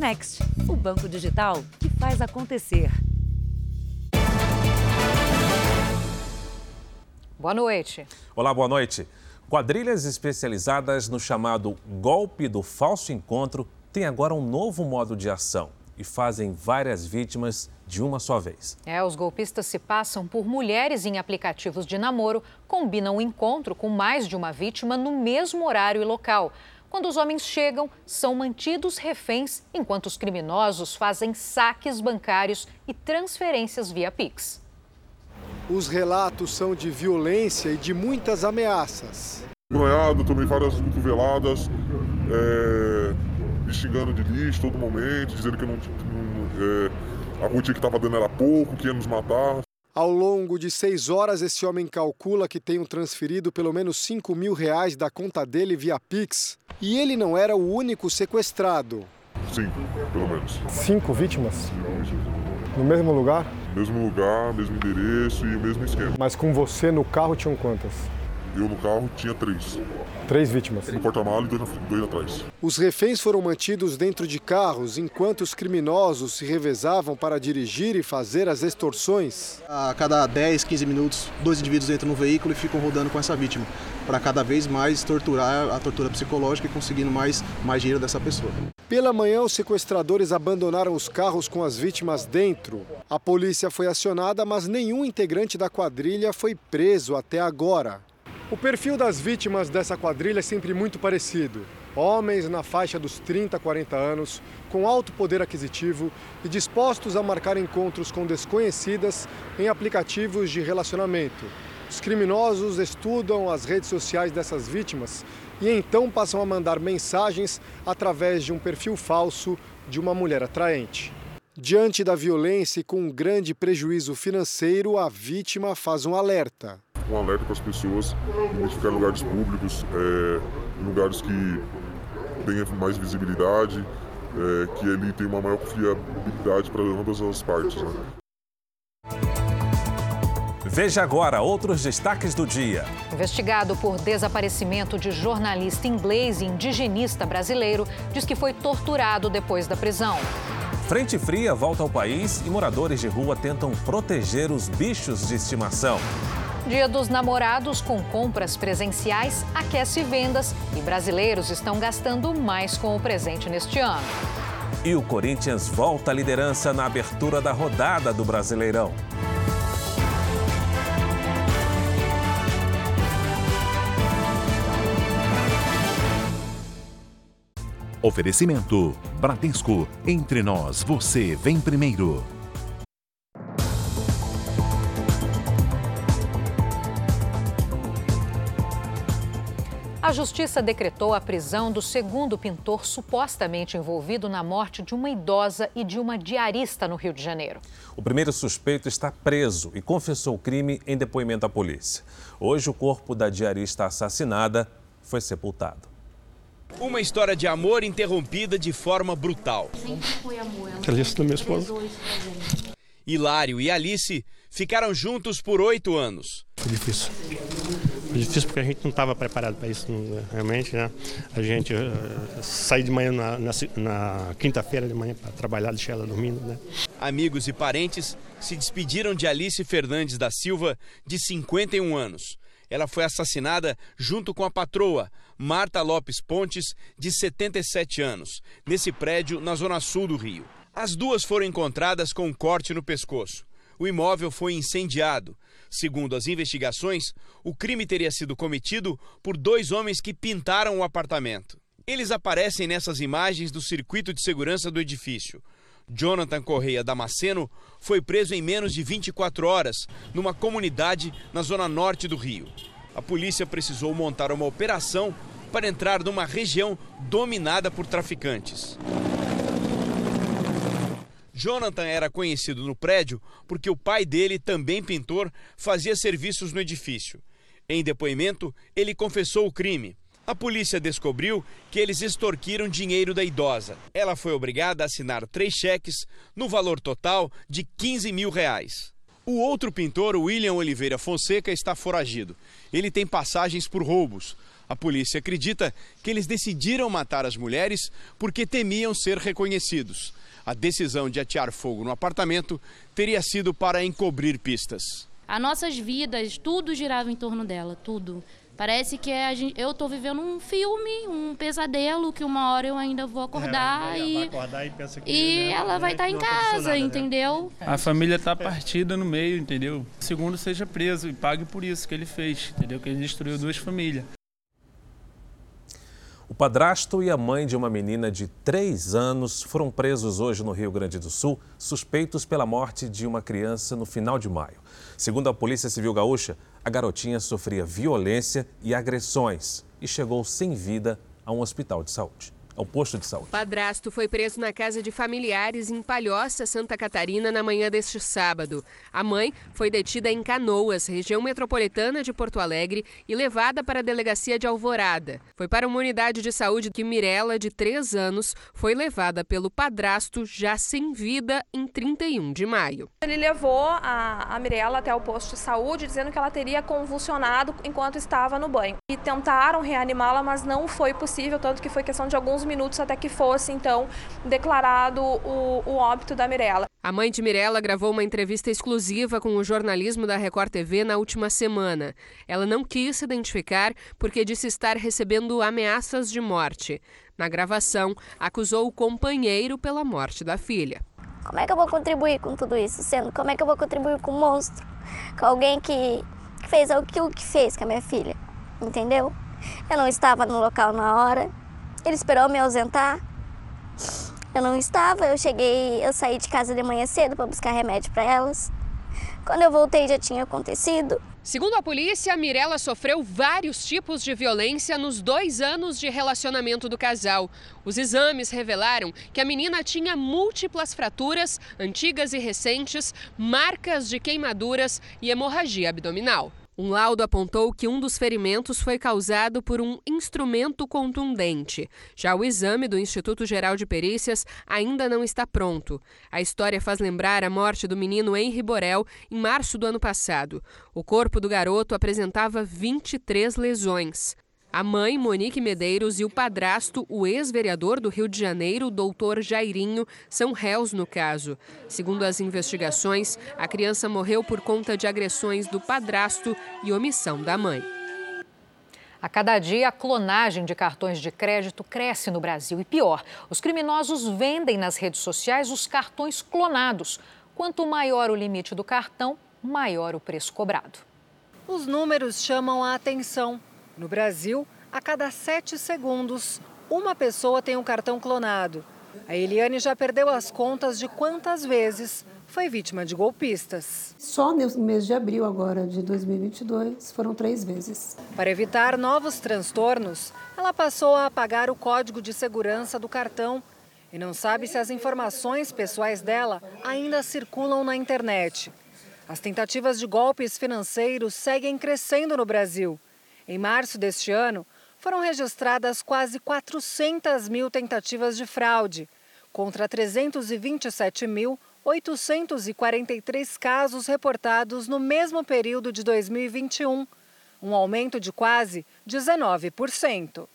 Next, o banco digital que faz acontecer. Boa noite. Olá, boa noite. Quadrilhas especializadas no chamado golpe do falso encontro têm agora um novo modo de ação e fazem várias vítimas de uma só vez. É, os golpistas se passam por mulheres em aplicativos de namoro, combinam o encontro com mais de uma vítima no mesmo horário e local. Quando os homens chegam, são mantidos reféns, enquanto os criminosos fazem saques bancários e transferências via Pix. Os relatos são de violência e de muitas ameaças. Noiado, tomei várias cotoveladas, é, me xingando de lixo todo momento, dizendo que não, é, a rotina que estava dando era pouco, que ia nos matar. Ao longo de seis horas, esse homem calcula que tenham transferido pelo menos 5 mil reais da conta dele via Pix. E ele não era o único sequestrado. Cinco, pelo menos. Cinco vítimas? No mesmo lugar? Mesmo lugar, mesmo endereço e o mesmo esquema. Mas com você no carro tinham quantas? Eu no carro tinha três. Três vítimas? No porta-malas e dois, dois atrás. Os reféns foram mantidos dentro de carros enquanto os criminosos se revezavam para dirigir e fazer as extorsões. A cada 10, 15 minutos, dois indivíduos entram no veículo e ficam rodando com essa vítima, para cada vez mais torturar a tortura psicológica e conseguindo mais, mais dinheiro dessa pessoa. Pela manhã, os sequestradores abandonaram os carros com as vítimas dentro. A polícia foi acionada, mas nenhum integrante da quadrilha foi preso até agora. O perfil das vítimas dessa quadrilha é sempre muito parecido. Homens na faixa dos 30 a 40 anos, com alto poder aquisitivo e dispostos a marcar encontros com desconhecidas em aplicativos de relacionamento. Os criminosos estudam as redes sociais dessas vítimas e então passam a mandar mensagens através de um perfil falso de uma mulher atraente. Diante da violência e com um grande prejuízo financeiro, a vítima faz um alerta um alerta para as pessoas identificar lugares públicos, é, lugares que tenham mais visibilidade, é, que ele tem uma maior confiabilidade para ambas as partes. Né? Veja agora outros destaques do dia. Investigado por desaparecimento de jornalista inglês e indigenista brasileiro, diz que foi torturado depois da prisão. Frente fria volta ao país e moradores de rua tentam proteger os bichos de estimação. Dia dos Namorados com compras presenciais aquece vendas e brasileiros estão gastando mais com o presente neste ano. E o Corinthians volta à liderança na abertura da rodada do Brasileirão. Oferecimento: Bradesco. Entre nós, você vem primeiro. A justiça decretou a prisão do segundo pintor supostamente envolvido na morte de uma idosa e de uma diarista no Rio de Janeiro. O primeiro suspeito está preso e confessou o crime em depoimento à polícia. Hoje, o corpo da diarista assassinada foi sepultado. Uma história de amor interrompida de forma brutal. Alice da minha esposa. Hilário e Alice ficaram juntos por oito anos. Foi difícil. Difícil porque a gente não estava preparado para isso, realmente. Né? A gente uh, de manhã na, na, na quinta-feira de manhã para trabalhar, deixar ela dormindo. Né? Amigos e parentes se despediram de Alice Fernandes da Silva, de 51 anos. Ela foi assassinada junto com a patroa, Marta Lopes Pontes, de 77 anos, nesse prédio na zona sul do Rio. As duas foram encontradas com um corte no pescoço. O imóvel foi incendiado. Segundo as investigações, o crime teria sido cometido por dois homens que pintaram o apartamento. Eles aparecem nessas imagens do circuito de segurança do edifício. Jonathan Correia Damasceno foi preso em menos de 24 horas numa comunidade na zona norte do Rio. A polícia precisou montar uma operação para entrar numa região dominada por traficantes. Jonathan era conhecido no prédio porque o pai dele, também pintor, fazia serviços no edifício. Em depoimento, ele confessou o crime. A polícia descobriu que eles extorquiram dinheiro da idosa. Ela foi obrigada a assinar três cheques no valor total de 15 mil reais. O outro pintor, William Oliveira Fonseca, está foragido. Ele tem passagens por roubos. A polícia acredita que eles decidiram matar as mulheres porque temiam ser reconhecidos. A decisão de atear fogo no apartamento teria sido para encobrir pistas. As nossas vidas, tudo girava em torno dela, tudo. Parece que é, eu estou vivendo um filme, um pesadelo, que uma hora eu ainda vou acordar é, e, acordar e, que, e né, ela vai estar tá em casa, nada, né? entendeu? Né? A família está partida no meio, entendeu? Segundo seja preso e pague por isso que ele fez, entendeu? Que ele destruiu duas famílias. O padrasto e a mãe de uma menina de 3 anos foram presos hoje no Rio Grande do Sul, suspeitos pela morte de uma criança no final de maio. Segundo a Polícia Civil Gaúcha, a garotinha sofria violência e agressões e chegou sem vida a um hospital de saúde ao posto de saúde. O padrasto foi preso na casa de familiares em Palhoça, Santa Catarina, na manhã deste sábado. A mãe foi detida em Canoas, região metropolitana de Porto Alegre, e levada para a delegacia de Alvorada. Foi para uma unidade de saúde que Mirella, de 3 anos, foi levada pelo padrasto já sem vida em 31 de maio. Ele levou a, a Mirella até o posto de saúde, dizendo que ela teria convulsionado enquanto estava no banho. E tentaram reanimá-la, mas não foi possível, tanto que foi questão de alguns minutos até que fosse, então, declarado o, o óbito da Mirella. A mãe de Mirella gravou uma entrevista exclusiva com o jornalismo da Record TV na última semana. Ela não quis se identificar porque disse estar recebendo ameaças de morte. Na gravação, acusou o companheiro pela morte da filha. Como é que eu vou contribuir com tudo isso? Sendo, como é que eu vou contribuir com um monstro? Com alguém que fez aquilo que fez com a minha filha? Entendeu? Eu não estava no local na hora, ele esperou me ausentar. Eu não estava, eu cheguei, eu saí de casa de manhã cedo para buscar remédio para elas. Quando eu voltei já tinha acontecido. Segundo a polícia, Mirella sofreu vários tipos de violência nos dois anos de relacionamento do casal. Os exames revelaram que a menina tinha múltiplas fraturas, antigas e recentes, marcas de queimaduras e hemorragia abdominal. Um laudo apontou que um dos ferimentos foi causado por um instrumento contundente. Já o exame do Instituto Geral de Perícias ainda não está pronto. A história faz lembrar a morte do menino Henri Borel em março do ano passado. O corpo do garoto apresentava 23 lesões. A mãe, Monique Medeiros, e o padrasto, o ex-vereador do Rio de Janeiro, doutor Jairinho, são réus no caso. Segundo as investigações, a criança morreu por conta de agressões do padrasto e omissão da mãe. A cada dia, a clonagem de cartões de crédito cresce no Brasil. E pior, os criminosos vendem nas redes sociais os cartões clonados. Quanto maior o limite do cartão, maior o preço cobrado. Os números chamam a atenção. No Brasil, a cada sete segundos, uma pessoa tem um cartão clonado. A Eliane já perdeu as contas de quantas vezes foi vítima de golpistas. Só no mês de abril agora de 2022 foram três vezes. Para evitar novos transtornos, ela passou a apagar o código de segurança do cartão e não sabe se as informações pessoais dela ainda circulam na internet. As tentativas de golpes financeiros seguem crescendo no Brasil. Em março deste ano, foram registradas quase 400 mil tentativas de fraude, contra 327.843 casos reportados no mesmo período de 2021, um aumento de quase 19%.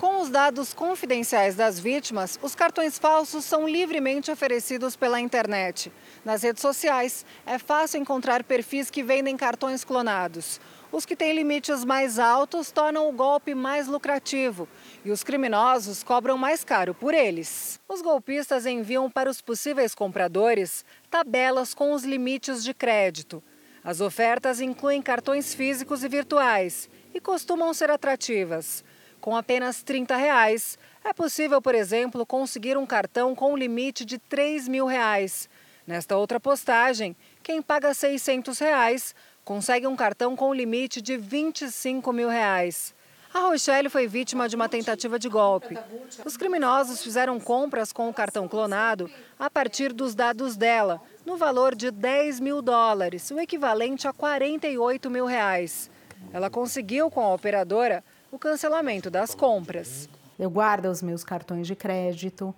Com os dados confidenciais das vítimas, os cartões falsos são livremente oferecidos pela internet. Nas redes sociais, é fácil encontrar perfis que vendem cartões clonados. Os que têm limites mais altos tornam o golpe mais lucrativo e os criminosos cobram mais caro por eles. Os golpistas enviam para os possíveis compradores tabelas com os limites de crédito. As ofertas incluem cartões físicos e virtuais e costumam ser atrativas. Com apenas 30 reais, é possível, por exemplo, conseguir um cartão com um limite de 3 mil reais. Nesta outra postagem, quem paga 600 reais consegue um cartão com limite de 25 mil reais. A Rochelle foi vítima de uma tentativa de golpe. Os criminosos fizeram compras com o cartão clonado a partir dos dados dela, no valor de 10 mil dólares, o equivalente a 48 mil reais. Ela conseguiu com a operadora o cancelamento das compras. Eu guardo os meus cartões de crédito.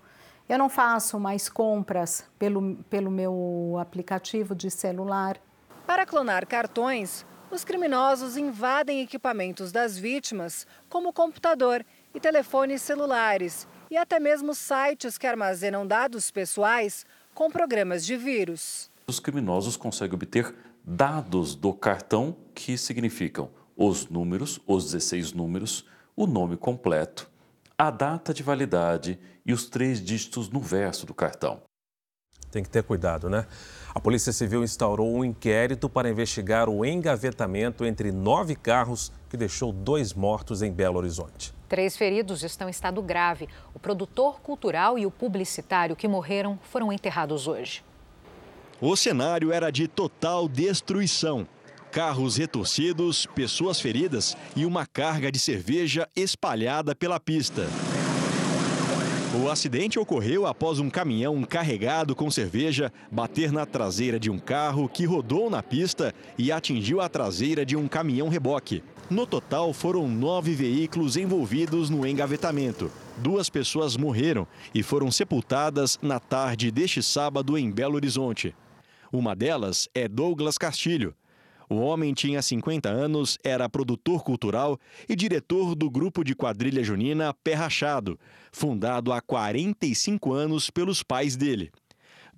Eu não faço mais compras pelo, pelo meu aplicativo de celular. Para clonar cartões, Os criminosos invadem equipamentos das vítimas, como computador e telefones celulares, e até mesmo sites que armazenam dados pessoais com programas de vírus. Os criminosos conseguem obter dados do cartão que significam os números, os 16 números, o nome completo, a data de validade e os três dígitos no verso do cartão. Tem que ter cuidado, né? A Polícia Civil instaurou um inquérito para investigar o engavetamento entre nove carros que deixou dois mortos em Belo Horizonte. Três feridos estão em estado grave. O produtor cultural e o publicitário que morreram foram enterrados hoje. O cenário era de total destruição. Carros retorcidos, pessoas feridas e uma carga de cerveja espalhada pela pista. O acidente ocorreu após um caminhão carregado com cerveja bater na traseira de um carro que rodou na pista e atingiu a traseira de um caminhão reboque. No total, foram nove veículos envolvidos no engavetamento. Duas pessoas morreram e foram sepultadas na tarde deste sábado em Belo Horizonte. Uma delas é Douglas Castilho. O homem tinha 50 anos, era produtor cultural e diretor do grupo de quadrilha junina Pé Rachado, fundado há 45 anos pelos pais dele.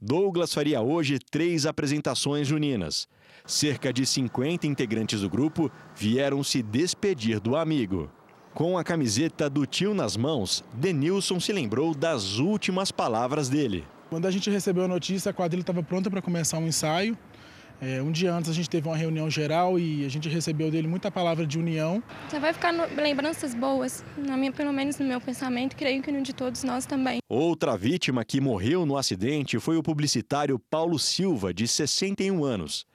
Douglas faria hoje três apresentações juninas. Cerca de 50 integrantes do grupo vieram se despedir do amigo. Com a camiseta do tio nas mãos, Denilson se lembrou das últimas palavras dele. Quando a gente recebeu a notícia, a quadrilha estava pronta para começar um ensaio. É, um dia antes a gente teve uma reunião geral e a gente recebeu dele muita palavra de união. Já vai ficar no, lembranças boas, na minha, pelo menos no meu pensamento, creio que no de todos nós também. Outra vítima que morreu no acidente foi o publicitário Paulo Silva, de 61 anos.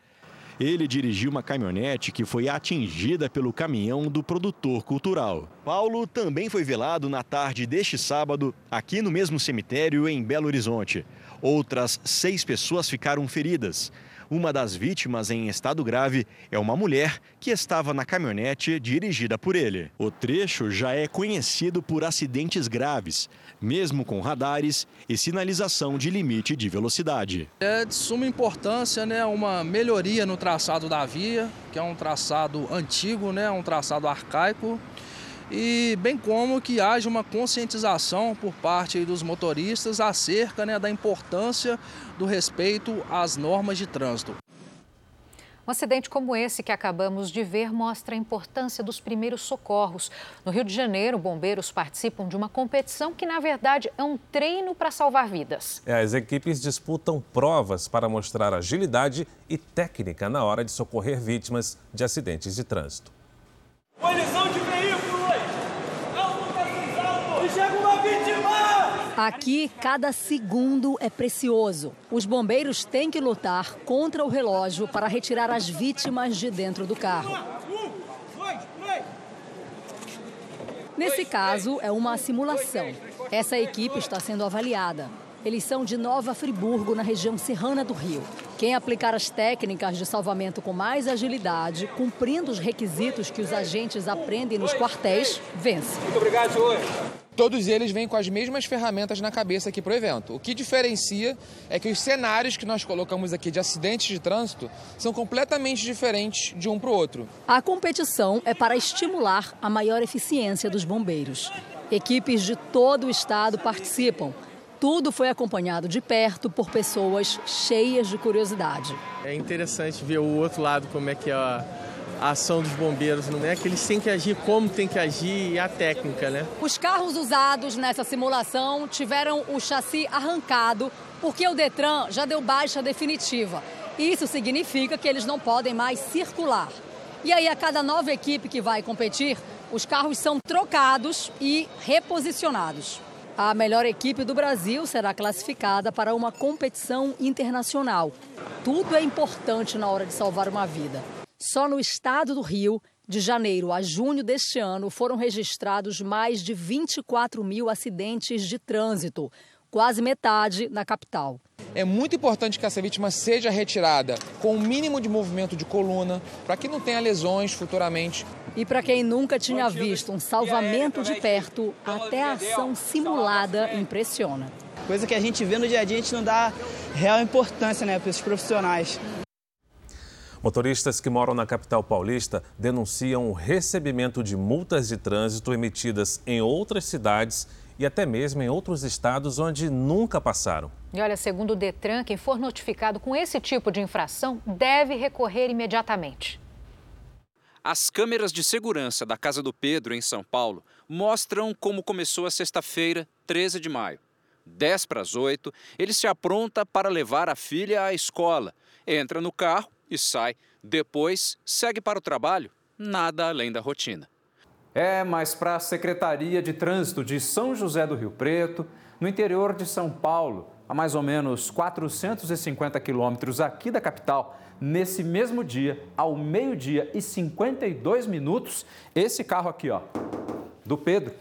Ele dirigiu uma caminhonete que foi atingida pelo caminhão do produtor cultural. Paulo também foi velado na tarde deste sábado, aqui no mesmo cemitério em Belo Horizonte. Outras seis pessoas ficaram feridas. Uma das vítimas em estado grave é uma mulher que estava na caminhonete dirigida por ele. O trecho já é conhecido por acidentes graves, mesmo com radares e sinalização de limite de velocidade. É de suma importância né, uma melhoria no traçado da via, que é um traçado antigo, né, um traçado arcaico e bem como que haja uma conscientização por parte dos motoristas acerca né, da importância do respeito às normas de trânsito. Um acidente como esse que acabamos de ver mostra a importância dos primeiros socorros. No Rio de Janeiro, bombeiros participam de uma competição que, na verdade, é um treino para salvar vidas. É, as equipes disputam provas para mostrar agilidade e técnica na hora de socorrer vítimas de acidentes de trânsito de veículos! E chega uma vítima! Aqui, cada segundo é precioso. Os bombeiros têm que lutar contra o relógio para retirar as vítimas de dentro do carro. Nesse caso, é uma simulação. Essa equipe está sendo avaliada. Eles são de Nova Friburgo, na região serrana do Rio. Quem aplicar as técnicas de salvamento com mais agilidade, cumprindo os requisitos que os agentes aprendem nos quartéis, vence. Muito obrigado, senhor. Todos eles vêm com as mesmas ferramentas na cabeça aqui para o evento. O que diferencia é que os cenários que nós colocamos aqui de acidentes de trânsito são completamente diferentes de um para o outro. A competição é para estimular a maior eficiência dos bombeiros. Equipes de todo o estado participam. Tudo foi acompanhado de perto por pessoas cheias de curiosidade. É interessante ver o outro lado, como é que é a, a ação dos bombeiros, não é que eles têm que agir, como tem que agir e a técnica, né? Os carros usados nessa simulação tiveram o chassi arrancado porque o Detran já deu baixa definitiva. Isso significa que eles não podem mais circular. E aí, a cada nova equipe que vai competir, os carros são trocados e reposicionados. A melhor equipe do Brasil será classificada para uma competição internacional. Tudo é importante na hora de salvar uma vida. Só no estado do Rio, de janeiro a junho deste ano, foram registrados mais de 24 mil acidentes de trânsito, quase metade na capital. É muito importante que essa vítima seja retirada com o um mínimo de movimento de coluna, para que não tenha lesões futuramente. E para quem nunca tinha visto um salvamento de perto, até a ação simulada impressiona. Coisa que a gente vê no dia a dia, a gente não dá real importância né, para esses profissionais. Motoristas que moram na capital paulista denunciam o recebimento de multas de trânsito emitidas em outras cidades e até mesmo em outros estados onde nunca passaram. E olha, segundo o Detran, quem for notificado com esse tipo de infração deve recorrer imediatamente. As câmeras de segurança da Casa do Pedro, em São Paulo, mostram como começou a sexta-feira, 13 de maio. 10 para as 8, ele se apronta para levar a filha à escola. Entra no carro e sai. Depois, segue para o trabalho. Nada além da rotina. É, mas para a Secretaria de Trânsito de São José do Rio Preto, no interior de São Paulo, a mais ou menos 450 quilômetros aqui da capital, nesse mesmo dia, ao meio-dia e 52 minutos, esse carro aqui, ó, do Pedro,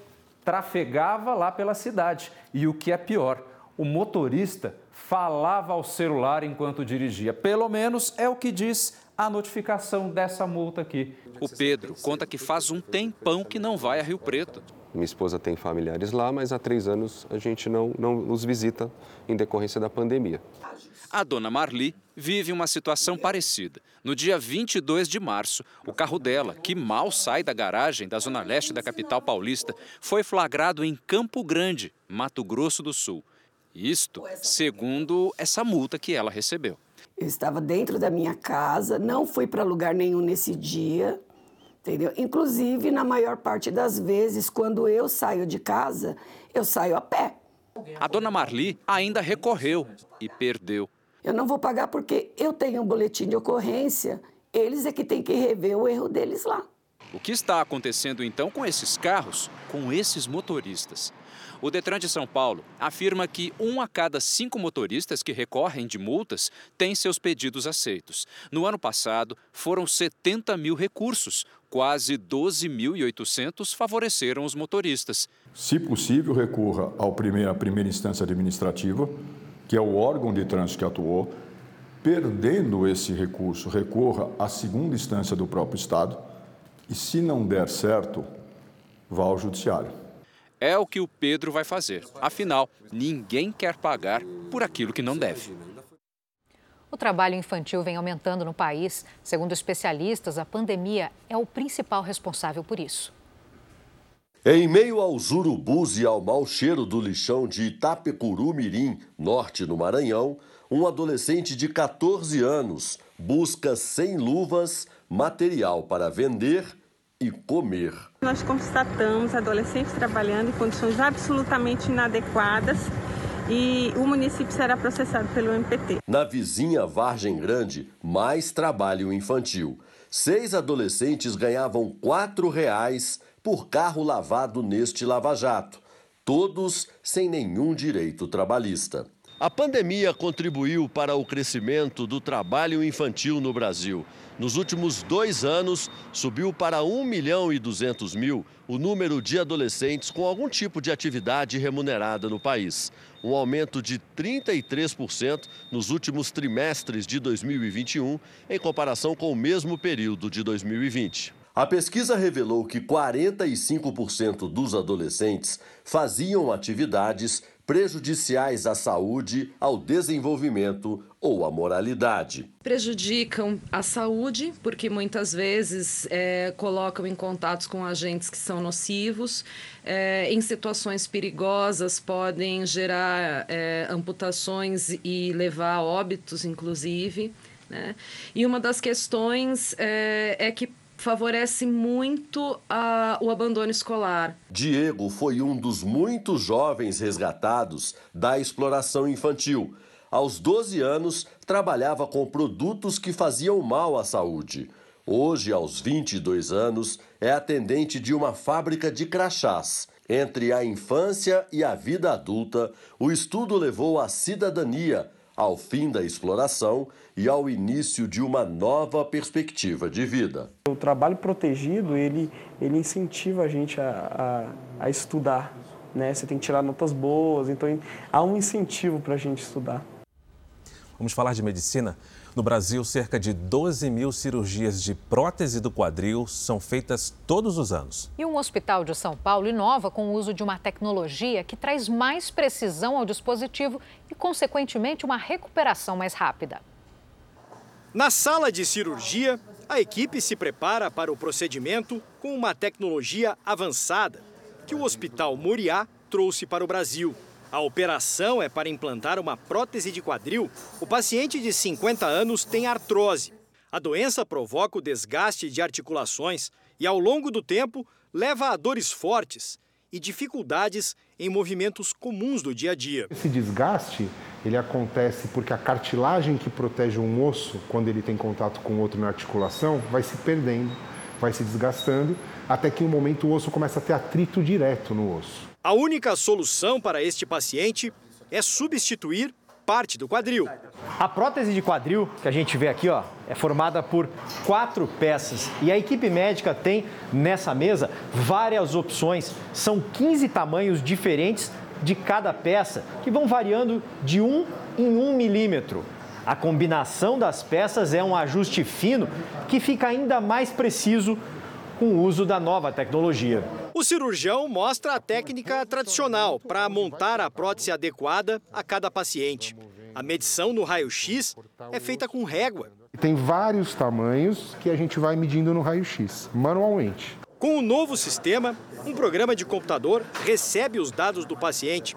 trafegava lá pela cidade. E o que é pior, o motorista falava ao celular enquanto dirigia. Pelo menos é o que diz a notificação dessa multa aqui. O Pedro conta que faz um tempão que não vai a Rio Preto. Minha esposa tem familiares lá, mas há três anos a gente não, não os visita em decorrência da pandemia. A dona Marli vive uma situação parecida. No dia 22 de março, o carro dela, que mal sai da garagem da zona leste da capital paulista, foi flagrado em Campo Grande, Mato Grosso do Sul. Isto segundo essa multa que ela recebeu. Eu estava dentro da minha casa, não fui para lugar nenhum nesse dia, entendeu? Inclusive, na maior parte das vezes, quando eu saio de casa, eu saio a pé. A dona Marli ainda recorreu e perdeu. Eu não vou pagar porque eu tenho um boletim de ocorrência. Eles é que têm que rever o erro deles lá. O que está acontecendo então com esses carros, com esses motoristas? O Detran de São Paulo afirma que um a cada cinco motoristas que recorrem de multas tem seus pedidos aceitos. No ano passado, foram 70 mil recursos, quase 12.800 favoreceram os motoristas. Se possível, recorra à primeira instância administrativa, que é o órgão de trânsito que atuou. Perdendo esse recurso, recorra à segunda instância do próprio Estado e, se não der certo, vá ao Judiciário. É o que o Pedro vai fazer. Afinal, ninguém quer pagar por aquilo que não deve. O trabalho infantil vem aumentando no país. Segundo especialistas, a pandemia é o principal responsável por isso. Em meio aos urubus e ao mau cheiro do lixão de Itapecuru Mirim, norte no Maranhão, um adolescente de 14 anos busca sem luvas material para vender e comer. Nós constatamos adolescentes trabalhando em condições absolutamente inadequadas e o município será processado pelo MPT. Na vizinha Vargem Grande, mais trabalho infantil. Seis adolescentes ganhavam R$ reais por carro lavado neste lava-jato, todos sem nenhum direito trabalhista. A pandemia contribuiu para o crescimento do trabalho infantil no Brasil. Nos últimos dois anos, subiu para 1 milhão e 200 mil o número de adolescentes com algum tipo de atividade remunerada no país. Um aumento de 33% nos últimos trimestres de 2021, em comparação com o mesmo período de 2020. A pesquisa revelou que 45% dos adolescentes faziam atividades prejudiciais à saúde, ao desenvolvimento ou à moralidade. Prejudicam a saúde, porque muitas vezes é, colocam em contatos com agentes que são nocivos, é, em situações perigosas podem gerar é, amputações e levar a óbitos, inclusive. Né? E uma das questões é, é que favorece muito o abandono escolar. Diego foi um dos muitos jovens resgatados da exploração infantil. Aos 12 anos, trabalhava com produtos que faziam mal à saúde. Hoje, aos 22 anos, é atendente de uma fábrica de crachás. Entre a infância e a vida adulta, o estudo levou à cidadania, ao fim da exploração e ao início de uma nova perspectiva de vida. O trabalho protegido, ele, ele incentiva a gente a, a, a estudar, né? Você tem que tirar notas boas, então há um incentivo para a gente estudar. Vamos falar de medicina? No Brasil, cerca de 12 mil cirurgias de prótese do quadril são feitas todos os anos. E um hospital de São Paulo inova com o uso de uma tecnologia que traz mais precisão ao dispositivo e, consequentemente, uma recuperação mais rápida. Na sala de cirurgia, a equipe se prepara para o procedimento com uma tecnologia avançada que o Hospital Moriá trouxe para o Brasil. A operação é para implantar uma prótese de quadril. O paciente de 50 anos tem artrose. A doença provoca o desgaste de articulações e, ao longo do tempo, leva a dores fortes e dificuldades em movimentos comuns do dia a dia. Esse desgaste ele acontece porque a cartilagem que protege um osso quando ele tem contato com outro na articulação vai se perdendo, vai se desgastando, até que em um momento o osso começa a ter atrito direto no osso. A única solução para este paciente é substituir parte do quadril. A prótese de quadril que a gente vê aqui, ó, é formada por quatro peças e a equipe médica tem nessa mesa várias opções. São 15 tamanhos diferentes de cada peça que vão variando de 1 em 1 milímetro. A combinação das peças é um ajuste fino que fica ainda mais preciso com o uso da nova tecnologia. O cirurgião mostra a técnica tradicional para montar a prótese adequada a cada paciente. A medição no raio-x é feita com régua. Tem vários tamanhos que a gente vai medindo no raio-x, manualmente. Com o novo sistema, um programa de computador recebe os dados do paciente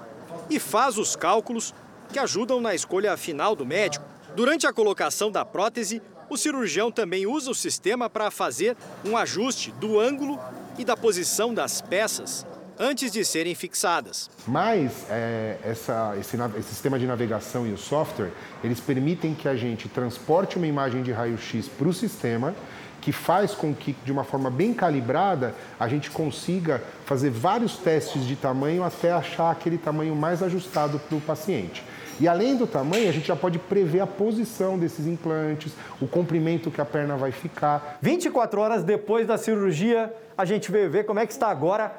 e faz os cálculos que ajudam na escolha final do médico. Durante a colocação da prótese, o cirurgião também usa o sistema para fazer um ajuste do ângulo e da posição das peças antes de serem fixadas. Mas é, essa, esse, esse, sistema de navegação e o software, eles permitem que a gente transporte uma imagem de raio-x para o sistema, que faz com que, de uma forma bem calibrada, a gente consiga fazer vários testes de tamanho até achar aquele tamanho mais ajustado para o paciente. E além do tamanho, a gente já pode prever a posição desses implantes, o comprimento que a perna vai ficar. 24 horas depois da cirurgia, a gente veio ver como é que está agora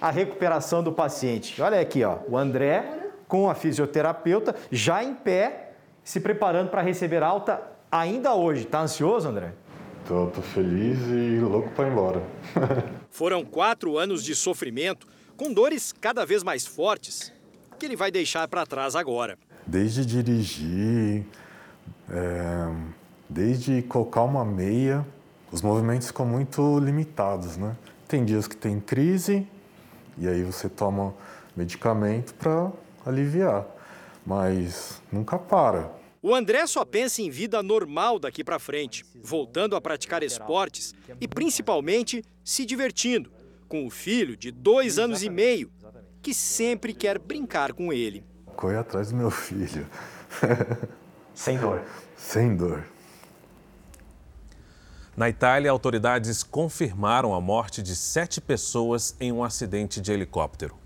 a recuperação do paciente. Olha aqui, ó, o André com a fisioterapeuta já em pé, se preparando para receber alta ainda hoje. Tá ansioso, André? Tô, tô feliz e louco para ir embora. Foram quatro anos de sofrimento, com dores cada vez mais fortes, que ele vai deixar para trás agora desde dirigir, é, desde colocar uma meia, os movimentos ficam muito limitados, né? Tem dias que tem crise e aí você toma medicamento para aliviar, mas nunca para. O André só pensa em vida normal daqui para frente, voltando a praticar esportes e principalmente se divertindo com o filho de dois anos e meio, que sempre quer brincar com ele correr atrás do meu filho. Sem dor. Sem dor. Na Itália, autoridades confirmaram a morte de sete pessoas em um acidente de helicóptero.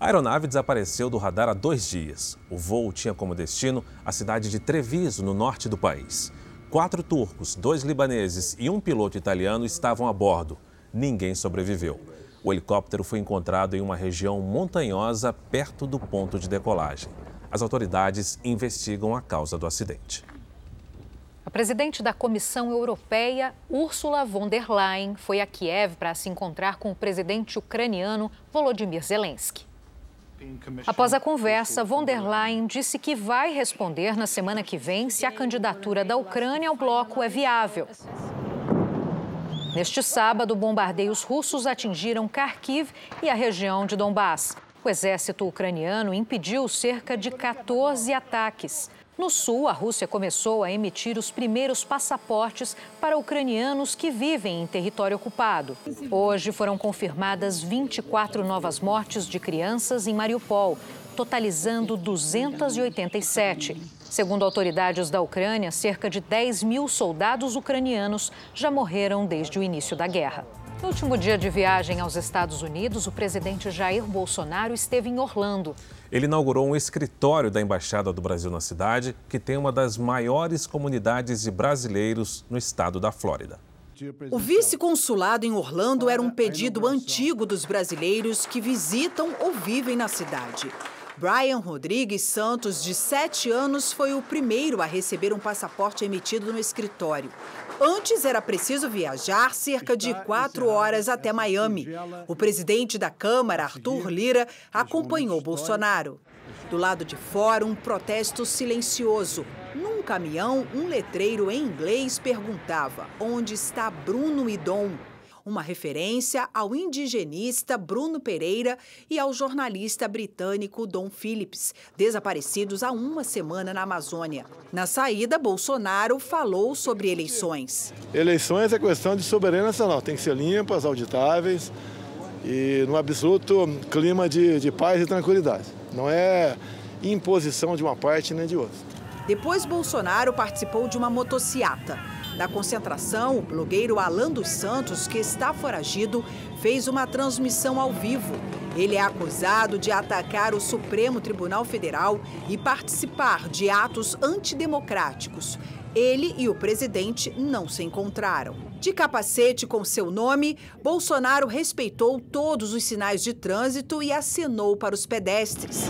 A aeronave desapareceu do radar há dois dias. O voo tinha como destino a cidade de Treviso, no norte do país. Quatro turcos, dois libaneses e um piloto italiano estavam a bordo. Ninguém sobreviveu. O helicóptero foi encontrado em uma região montanhosa perto do ponto de decolagem. As autoridades investigam a causa do acidente. A presidente da Comissão Europeia, Ursula von der Leyen, foi a Kiev para se encontrar com o presidente ucraniano Volodymyr Zelensky. Após a conversa, von der Leyen disse que vai responder na semana que vem se a candidatura da Ucrânia ao bloco é viável. Neste sábado, bombardeios russos atingiram Kharkiv e a região de Donbass. O exército ucraniano impediu cerca de 14 ataques. No sul, a Rússia começou a emitir os primeiros passaportes para ucranianos que vivem em território ocupado. Hoje foram confirmadas 24 novas mortes de crianças em Mariupol, totalizando 287. Segundo autoridades da Ucrânia, cerca de 10 mil soldados ucranianos já morreram desde o início da guerra. No último dia de viagem aos Estados Unidos, o presidente Jair Bolsonaro esteve em Orlando. Ele inaugurou um escritório da Embaixada do Brasil na cidade, que tem uma das maiores comunidades de brasileiros no estado da Flórida. O vice-consulado em Orlando era um pedido antigo dos brasileiros que visitam ou vivem na cidade. Brian Rodrigues Santos, de 7 anos, foi o primeiro a receber um passaporte emitido no escritório. Antes era preciso viajar cerca de quatro horas até Miami. O presidente da Câmara, Arthur Lira, acompanhou Bolsonaro. Do lado de fora, um protesto silencioso. Num caminhão, um letreiro em inglês perguntava: onde está Bruno e Dom? Uma referência ao indigenista Bruno Pereira e ao jornalista britânico Dom Phillips, desaparecidos há uma semana na Amazônia. Na saída, Bolsonaro falou sobre eleições. Eleições é questão de soberania nacional, tem que ser limpas, auditáveis e no absoluto clima de, de paz e tranquilidade. Não é imposição de uma parte nem de outra. Depois, Bolsonaro participou de uma motociata. Da concentração, o blogueiro Alan dos Santos, que está foragido, fez uma transmissão ao vivo. Ele é acusado de atacar o Supremo Tribunal Federal e participar de atos antidemocráticos. Ele e o presidente não se encontraram. De capacete com seu nome, Bolsonaro respeitou todos os sinais de trânsito e acenou para os pedestres.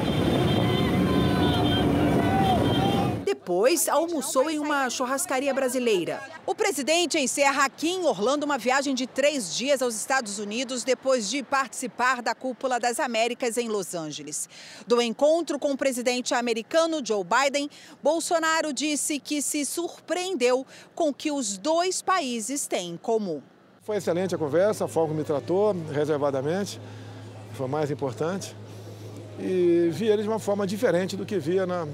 Depois, almoçou em uma churrascaria brasileira. O presidente encerra aqui em Orlando uma viagem de três dias aos Estados Unidos depois de participar da Cúpula das Américas em Los Angeles. Do encontro com o presidente americano Joe Biden, Bolsonaro disse que se surpreendeu com o que os dois países têm em comum. Foi excelente a conversa, a como me tratou, reservadamente, foi mais importante. E vi ele de uma forma diferente do que via na,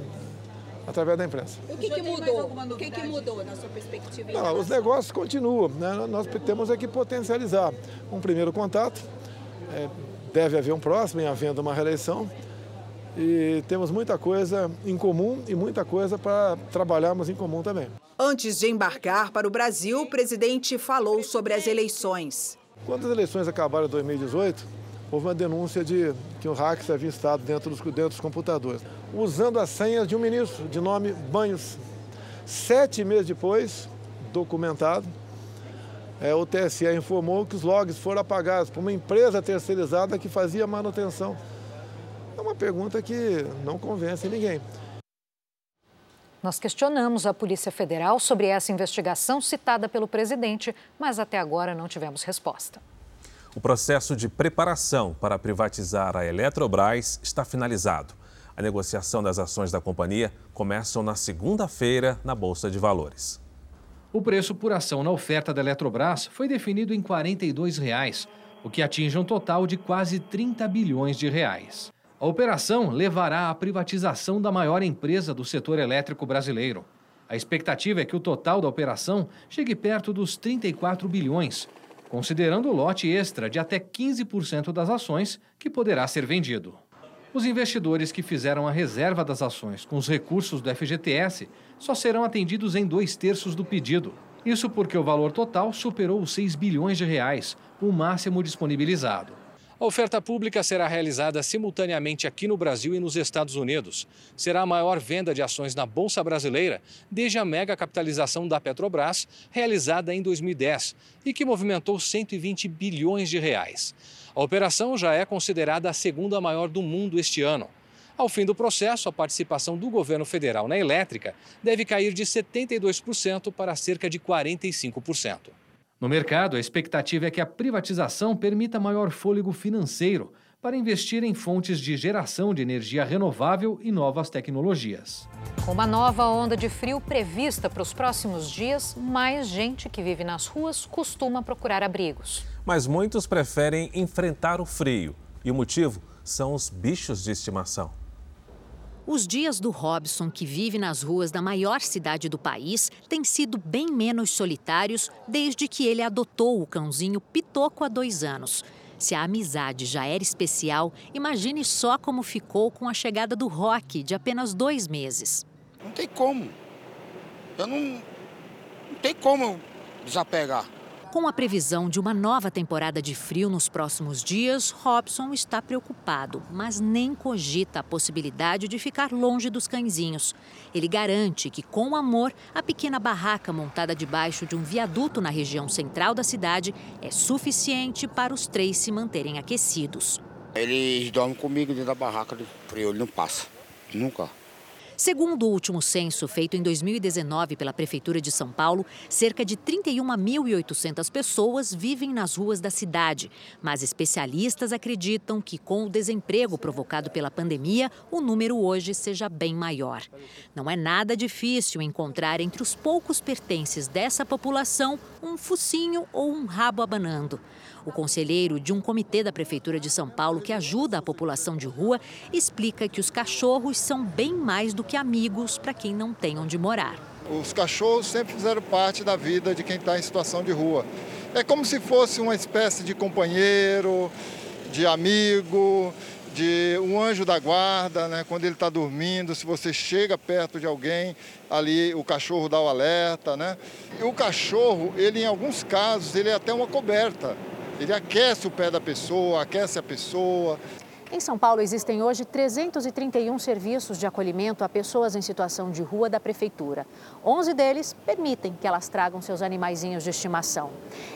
através da imprensa. O que, que mudou? O que, que mudou na sua perspectiva? Não, os negócios continuam. Né? Nós temos é que potencializar um primeiro contato. É, deve haver um próximo, em havendo uma reeleição. E temos muita coisa em comum e muita coisa para trabalharmos em comum também. Antes de embarcar para o Brasil, o presidente falou sobre as eleições. Quando as eleições acabaram em 2018, houve uma denúncia de que o hack havia estado dentro dos, dentro dos computadores, usando as senhas de um ministro de nome Banhos. Sete meses depois, documentado, é, o TSE informou que os logs foram apagados por uma empresa terceirizada que fazia manutenção. É uma pergunta que não convence ninguém. Nós questionamos a Polícia Federal sobre essa investigação citada pelo presidente, mas até agora não tivemos resposta. O processo de preparação para privatizar a Eletrobras está finalizado. A negociação das ações da companhia começa na segunda-feira na Bolsa de Valores. O preço por ação na oferta da Eletrobras foi definido em 42 reais, o que atinge um total de quase 30 bilhões de reais. A operação levará à privatização da maior empresa do setor elétrico brasileiro. A expectativa é que o total da operação chegue perto dos 34 bilhões, considerando o lote extra de até 15% das ações que poderá ser vendido. Os investidores que fizeram a reserva das ações com os recursos do FGTS só serão atendidos em dois terços do pedido. Isso porque o valor total superou os 6 bilhões de reais, o máximo disponibilizado. A oferta pública será realizada simultaneamente aqui no Brasil e nos Estados Unidos. Será a maior venda de ações na Bolsa Brasileira desde a mega capitalização da Petrobras, realizada em 2010, e que movimentou 120 bilhões de reais. A operação já é considerada a segunda maior do mundo este ano. Ao fim do processo, a participação do governo federal na elétrica deve cair de 72% para cerca de 45%. No mercado, a expectativa é que a privatização permita maior fôlego financeiro para investir em fontes de geração de energia renovável e novas tecnologias. Com uma nova onda de frio prevista para os próximos dias, mais gente que vive nas ruas costuma procurar abrigos. Mas muitos preferem enfrentar o frio. E o motivo são os bichos de estimação. Os dias do Robson, que vive nas ruas da maior cidade do país, têm sido bem menos solitários desde que ele adotou o cãozinho Pitoco há dois anos. Se a amizade já era especial, imagine só como ficou com a chegada do Rock, de apenas dois meses. Não tem como. Eu não. Não tem como desapegar. Com a previsão de uma nova temporada de frio nos próximos dias, Robson está preocupado, mas nem cogita a possibilidade de ficar longe dos cãezinhos. Ele garante que, com amor, a pequena barraca montada debaixo de um viaduto na região central da cidade é suficiente para os três se manterem aquecidos. Eles dormem comigo dentro da barraca do frio, ele não passa. Nunca. Segundo o último censo feito em 2019 pela Prefeitura de São Paulo, cerca de 31.800 pessoas vivem nas ruas da cidade. Mas especialistas acreditam que, com o desemprego provocado pela pandemia, o número hoje seja bem maior. Não é nada difícil encontrar entre os poucos pertences dessa população um focinho ou um rabo abanando. O conselheiro de um comitê da Prefeitura de São Paulo que ajuda a população de rua explica que os cachorros são bem mais do que amigos para quem não tem onde morar. Os cachorros sempre fizeram parte da vida de quem está em situação de rua. É como se fosse uma espécie de companheiro, de amigo, de um anjo da guarda, né? quando ele está dormindo, se você chega perto de alguém, ali o cachorro dá o alerta. Né? E o cachorro, ele em alguns casos, ele é até uma coberta. Ele aquece o pé da pessoa, aquece a pessoa. Em São Paulo existem hoje 331 serviços de acolhimento a pessoas em situação de rua da prefeitura. 11 deles permitem que elas tragam seus animaizinhos de estimação.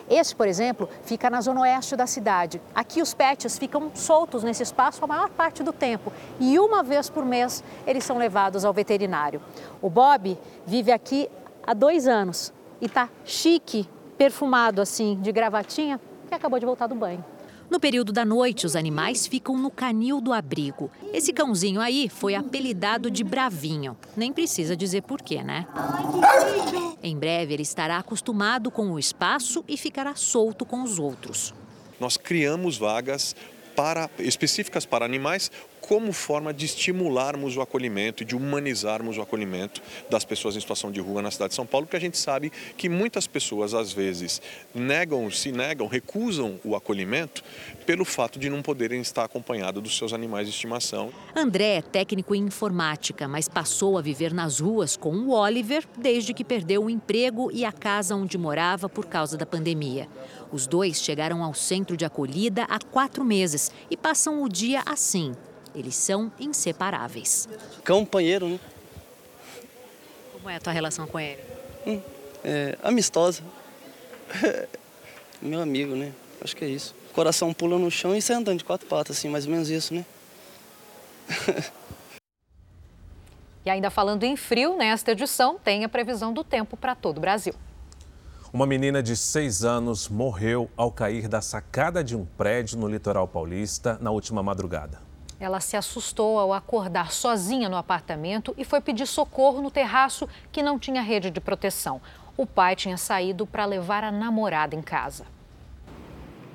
Este, por exemplo, fica na zona oeste da cidade. Aqui os pets ficam soltos nesse espaço a maior parte do tempo e uma vez por mês eles são levados ao veterinário. O Bob vive aqui há dois anos e está chique, perfumado assim, de gravatinha, que acabou de voltar do banho. No período da noite, os animais ficam no canil do abrigo. Esse cãozinho aí foi apelidado de Bravinho. Nem precisa dizer porquê, né? Em breve, ele estará acostumado com o espaço e ficará solto com os outros. Nós criamos vagas para, específicas para animais como forma de estimularmos o acolhimento e de humanizarmos o acolhimento das pessoas em situação de rua na cidade de São Paulo, porque a gente sabe que muitas pessoas, às vezes, negam, se negam, recusam o acolhimento pelo fato de não poderem estar acompanhados dos seus animais de estimação. André é técnico em informática, mas passou a viver nas ruas com o Oliver desde que perdeu o emprego e a casa onde morava por causa da pandemia. Os dois chegaram ao centro de acolhida há quatro meses e passam o dia assim, eles são inseparáveis. Companheiro, né? Como é a tua relação com ele? Hum, é, amistosa. Meu amigo, né? Acho que é isso. Coração pula no chão e sai andando de quatro patas, assim, mais ou menos isso, né? e ainda falando em frio, nesta edição tem a previsão do tempo para todo o Brasil. Uma menina de seis anos morreu ao cair da sacada de um prédio no litoral paulista na última madrugada. Ela se assustou ao acordar sozinha no apartamento e foi pedir socorro no terraço que não tinha rede de proteção. O pai tinha saído para levar a namorada em casa.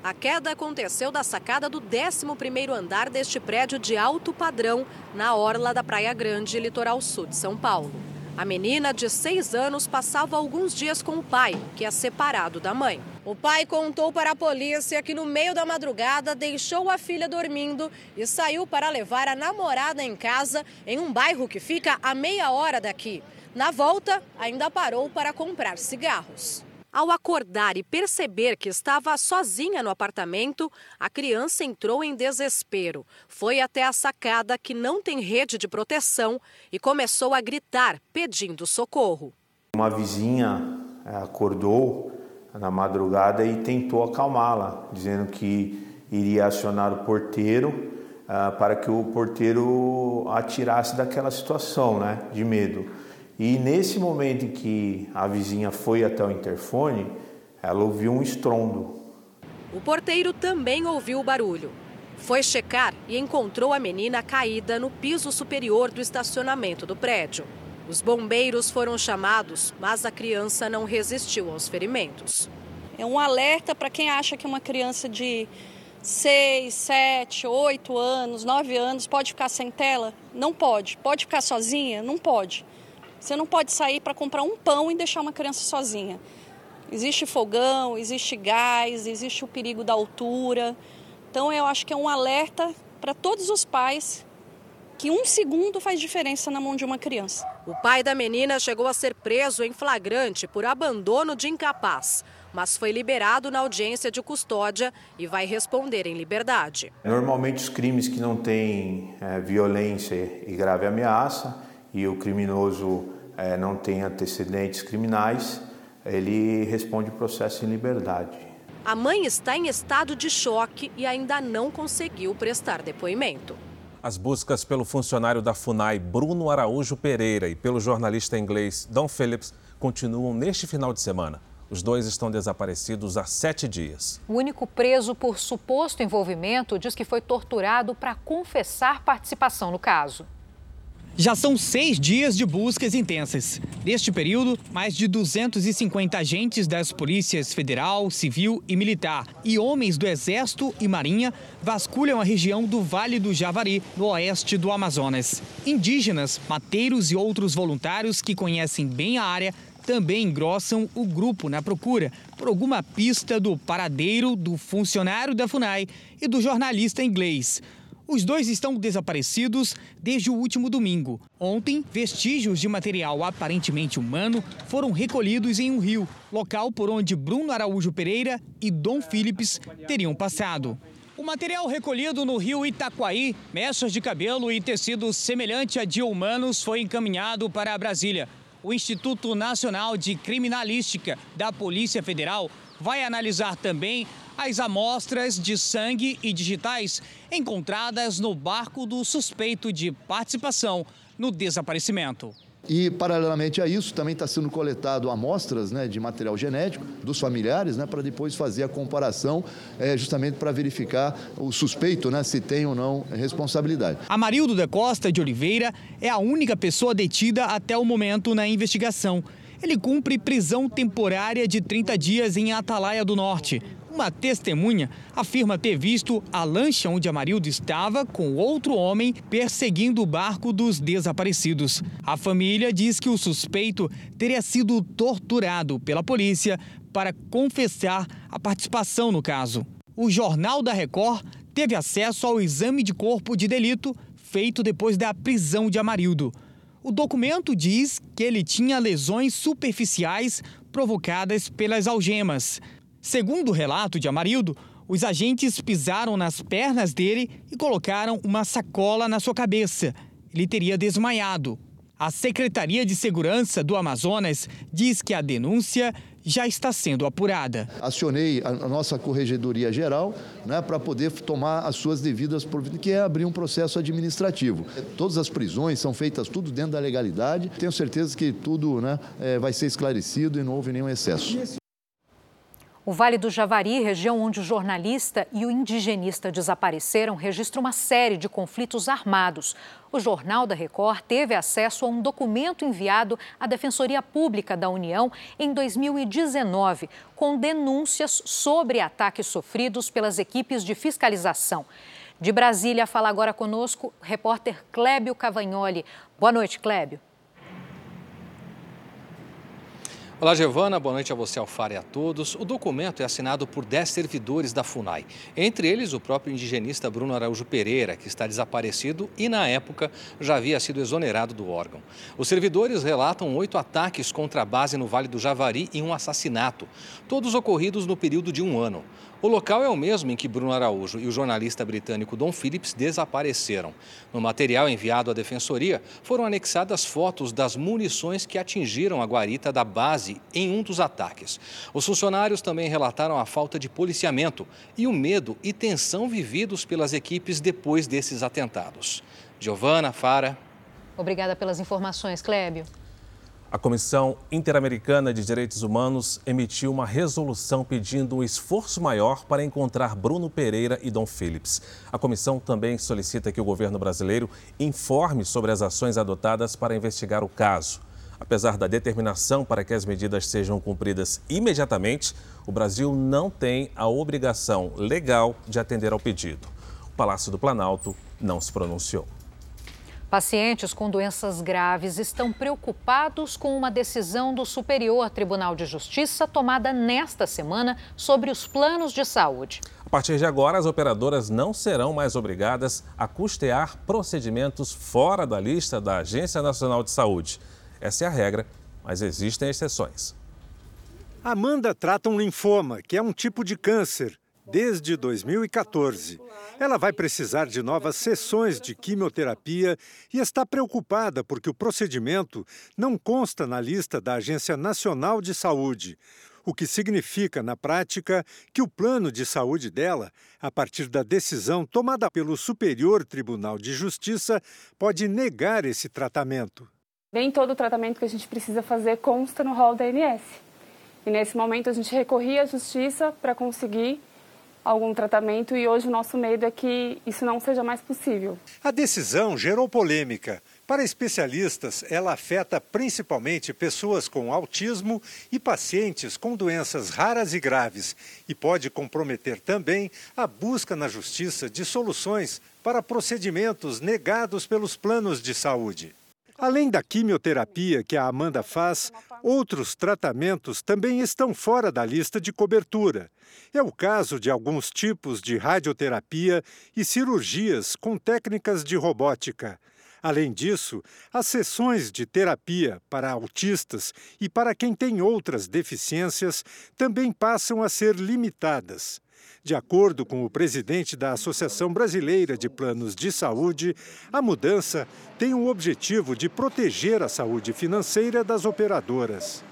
A queda aconteceu da sacada do 11º andar deste prédio de alto padrão, na orla da Praia Grande, litoral sul de São Paulo. A menina de seis anos passava alguns dias com o pai, que é separado da mãe. O pai contou para a polícia que no meio da madrugada deixou a filha dormindo e saiu para levar a namorada em casa em um bairro que fica a meia hora daqui. Na volta, ainda parou para comprar cigarros. Ao acordar e perceber que estava sozinha no apartamento, a criança entrou em desespero. Foi até a sacada que não tem rede de proteção e começou a gritar, pedindo socorro. Uma vizinha eh, acordou na madrugada e tentou acalmá-la, dizendo que iria acionar o porteiro uh, para que o porteiro a tirasse daquela situação né, de medo. E nesse momento em que a vizinha foi até o interfone, ela ouviu um estrondo. O porteiro também ouviu o barulho. Foi checar e encontrou a menina caída no piso superior do estacionamento do prédio. Os bombeiros foram chamados, mas a criança não resistiu aos ferimentos. É um alerta para quem acha que uma criança de 6, 7, 8 anos, 9 anos pode ficar sem tela. Não pode. Pode ficar sozinha? Não pode. Você não pode sair para comprar um pão e deixar uma criança sozinha. Existe fogão, existe gás, existe o perigo da altura. Então eu acho que é um alerta para todos os pais que um segundo faz diferença na mão de uma criança. O pai da menina chegou a ser preso em flagrante por abandono de incapaz, mas foi liberado na audiência de custódia e vai responder em liberdade. Normalmente os crimes que não têm é, violência e grave ameaça e o criminoso é, não tem antecedentes criminais, ele responde processo em liberdade. A mãe está em estado de choque e ainda não conseguiu prestar depoimento. As buscas pelo funcionário da FUNAI, Bruno Araújo Pereira, e pelo jornalista inglês Don Phillips continuam neste final de semana. Os dois estão desaparecidos há sete dias. O único preso por suposto envolvimento diz que foi torturado para confessar participação no caso. Já são seis dias de buscas intensas. Neste período, mais de 250 agentes das polícias federal, civil e militar e homens do Exército e Marinha vasculham a região do Vale do Javari, no oeste do Amazonas. Indígenas, mateiros e outros voluntários que conhecem bem a área também engrossam o grupo na procura por alguma pista do paradeiro do funcionário da FUNAI e do jornalista inglês. Os dois estão desaparecidos desde o último domingo. Ontem, vestígios de material aparentemente humano foram recolhidos em um rio, local por onde Bruno Araújo Pereira e Dom Phillips teriam passado. O material recolhido no rio Itaquaí, mechas de cabelo e tecido semelhante a de humanos, foi encaminhado para Brasília o Instituto Nacional de Criminalística da Polícia Federal vai analisar também as amostras de sangue e digitais encontradas no barco do suspeito de participação no desaparecimento. E, paralelamente a isso, também está sendo coletado amostras né, de material genético dos familiares, né, para depois fazer a comparação, é, justamente para verificar o suspeito né, se tem ou não responsabilidade. Amarildo da Costa de Oliveira é a única pessoa detida até o momento na investigação. Ele cumpre prisão temporária de 30 dias em Atalaia do Norte. Uma testemunha afirma ter visto a lancha onde Amarildo estava com outro homem perseguindo o barco dos desaparecidos. A família diz que o suspeito teria sido torturado pela polícia para confessar a participação no caso. O Jornal da Record teve acesso ao exame de corpo de delito feito depois da prisão de Amarildo. O documento diz que ele tinha lesões superficiais provocadas pelas algemas. Segundo o relato de Amarildo, os agentes pisaram nas pernas dele e colocaram uma sacola na sua cabeça. Ele teria desmaiado. A Secretaria de Segurança do Amazonas diz que a denúncia já está sendo apurada. Acionei a nossa Corregedoria Geral né, para poder tomar as suas devidas providências, que é abrir um processo administrativo. Todas as prisões são feitas tudo dentro da legalidade. Tenho certeza que tudo né, é, vai ser esclarecido e não houve nenhum excesso. O Vale do Javari, região onde o jornalista e o indigenista desapareceram, registra uma série de conflitos armados. O Jornal da Record teve acesso a um documento enviado à Defensoria Pública da União em 2019, com denúncias sobre ataques sofridos pelas equipes de fiscalização. De Brasília, fala agora conosco o repórter Clébio Cavagnoli. Boa noite, Clébio. Olá, Giovana. Boa noite a você, Alfara, e a todos. O documento é assinado por 10 servidores da FUNAI. Entre eles, o próprio indigenista Bruno Araújo Pereira, que está desaparecido e, na época, já havia sido exonerado do órgão. Os servidores relatam oito ataques contra a base no Vale do Javari e um assassinato, todos ocorridos no período de um ano. O local é o mesmo em que Bruno Araújo e o jornalista britânico Don Phillips desapareceram. No material enviado à defensoria, foram anexadas fotos das munições que atingiram a guarita da base em um dos ataques. Os funcionários também relataram a falta de policiamento e o medo e tensão vividos pelas equipes depois desses atentados. Giovana, Fara. Obrigada pelas informações, Clébio. A Comissão Interamericana de Direitos Humanos emitiu uma resolução pedindo um esforço maior para encontrar Bruno Pereira e Dom Phillips. A comissão também solicita que o governo brasileiro informe sobre as ações adotadas para investigar o caso. Apesar da determinação para que as medidas sejam cumpridas imediatamente, o Brasil não tem a obrigação legal de atender ao pedido. O Palácio do Planalto não se pronunciou. Pacientes com doenças graves estão preocupados com uma decisão do Superior Tribunal de Justiça tomada nesta semana sobre os planos de saúde. A partir de agora, as operadoras não serão mais obrigadas a custear procedimentos fora da lista da Agência Nacional de Saúde. Essa é a regra, mas existem exceções. Amanda trata um linfoma, que é um tipo de câncer desde 2014. Ela vai precisar de novas sessões de quimioterapia e está preocupada porque o procedimento não consta na lista da Agência Nacional de Saúde. o que significa, na prática, que o plano de saúde dela, a partir da decisão tomada pelo Superior Tribunal de Justiça, pode negar esse tratamento. Nem todo o tratamento que a gente precisa fazer consta no rol da ANS. E nesse momento a gente recorria à justiça para conseguir algum tratamento e hoje o nosso medo é que isso não seja mais possível. A decisão gerou polêmica. Para especialistas, ela afeta principalmente pessoas com autismo e pacientes com doenças raras e graves e pode comprometer também a busca na justiça de soluções para procedimentos negados pelos planos de saúde. Além da quimioterapia que a Amanda faz, outros tratamentos também estão fora da lista de cobertura. É o caso de alguns tipos de radioterapia e cirurgias com técnicas de robótica. Além disso, as sessões de terapia para autistas e para quem tem outras deficiências também passam a ser limitadas. De acordo com o presidente da Associação Brasileira de Planos de Saúde, a mudança tem o objetivo de proteger a saúde financeira das operadoras.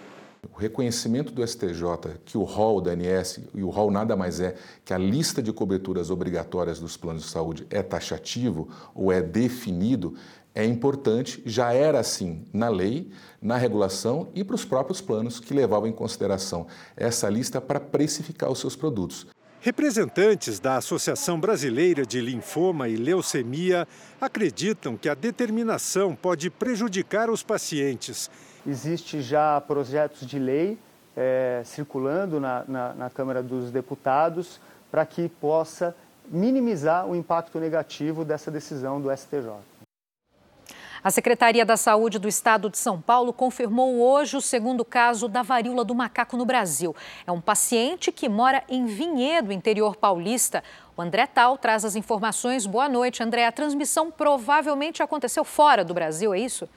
O reconhecimento do STJ que o rol da ANS, e o rol nada mais é que a lista de coberturas obrigatórias dos planos de saúde é taxativo ou é definido, é importante, já era assim na lei, na regulação e para os próprios planos que levavam em consideração essa lista para precificar os seus produtos. Representantes da Associação Brasileira de Linfoma e Leucemia acreditam que a determinação pode prejudicar os pacientes. Existe já projetos de lei é, circulando na, na, na Câmara dos Deputados para que possa minimizar o impacto negativo dessa decisão do STJ. A Secretaria da Saúde do Estado de São Paulo confirmou hoje o segundo caso da varíola do macaco no Brasil. É um paciente que mora em Vinhedo, interior paulista. O André Tal traz as informações. Boa noite, André. A transmissão provavelmente aconteceu fora do Brasil, é isso?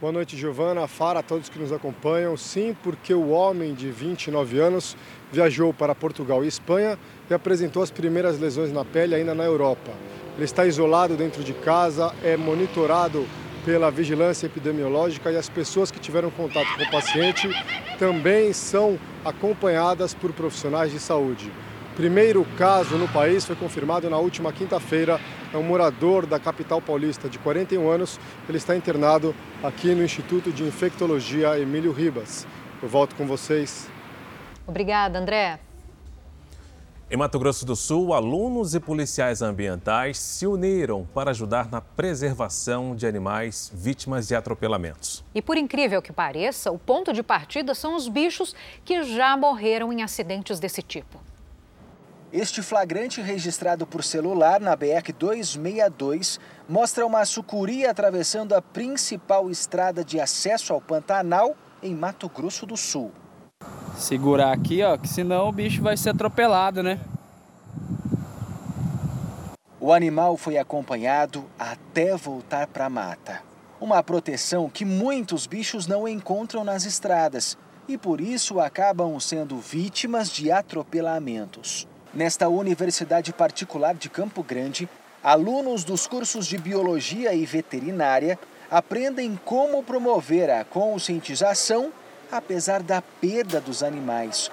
Boa noite, Giovana, Fara, a todos que nos acompanham. Sim, porque o homem de 29 anos viajou para Portugal e Espanha e apresentou as primeiras lesões na pele ainda na Europa. Ele está isolado dentro de casa, é monitorado pela vigilância epidemiológica e as pessoas que tiveram contato com o paciente também são acompanhadas por profissionais de saúde. Primeiro caso no país foi confirmado na última quinta-feira. É um morador da capital paulista de 41 anos. Ele está internado aqui no Instituto de Infectologia Emílio Ribas. Eu volto com vocês. Obrigada, André. Em Mato Grosso do Sul, alunos e policiais ambientais se uniram para ajudar na preservação de animais vítimas de atropelamentos. E por incrível que pareça, o ponto de partida são os bichos que já morreram em acidentes desse tipo. Este flagrante registrado por celular na BR 262 mostra uma sucuri atravessando a principal estrada de acesso ao Pantanal em Mato Grosso do Sul segurar aqui, ó, que senão o bicho vai ser atropelado, né? O animal foi acompanhado até voltar para a mata. Uma proteção que muitos bichos não encontram nas estradas e por isso acabam sendo vítimas de atropelamentos. Nesta universidade particular de Campo Grande, alunos dos cursos de biologia e veterinária aprendem como promover a conscientização apesar da perda dos animais.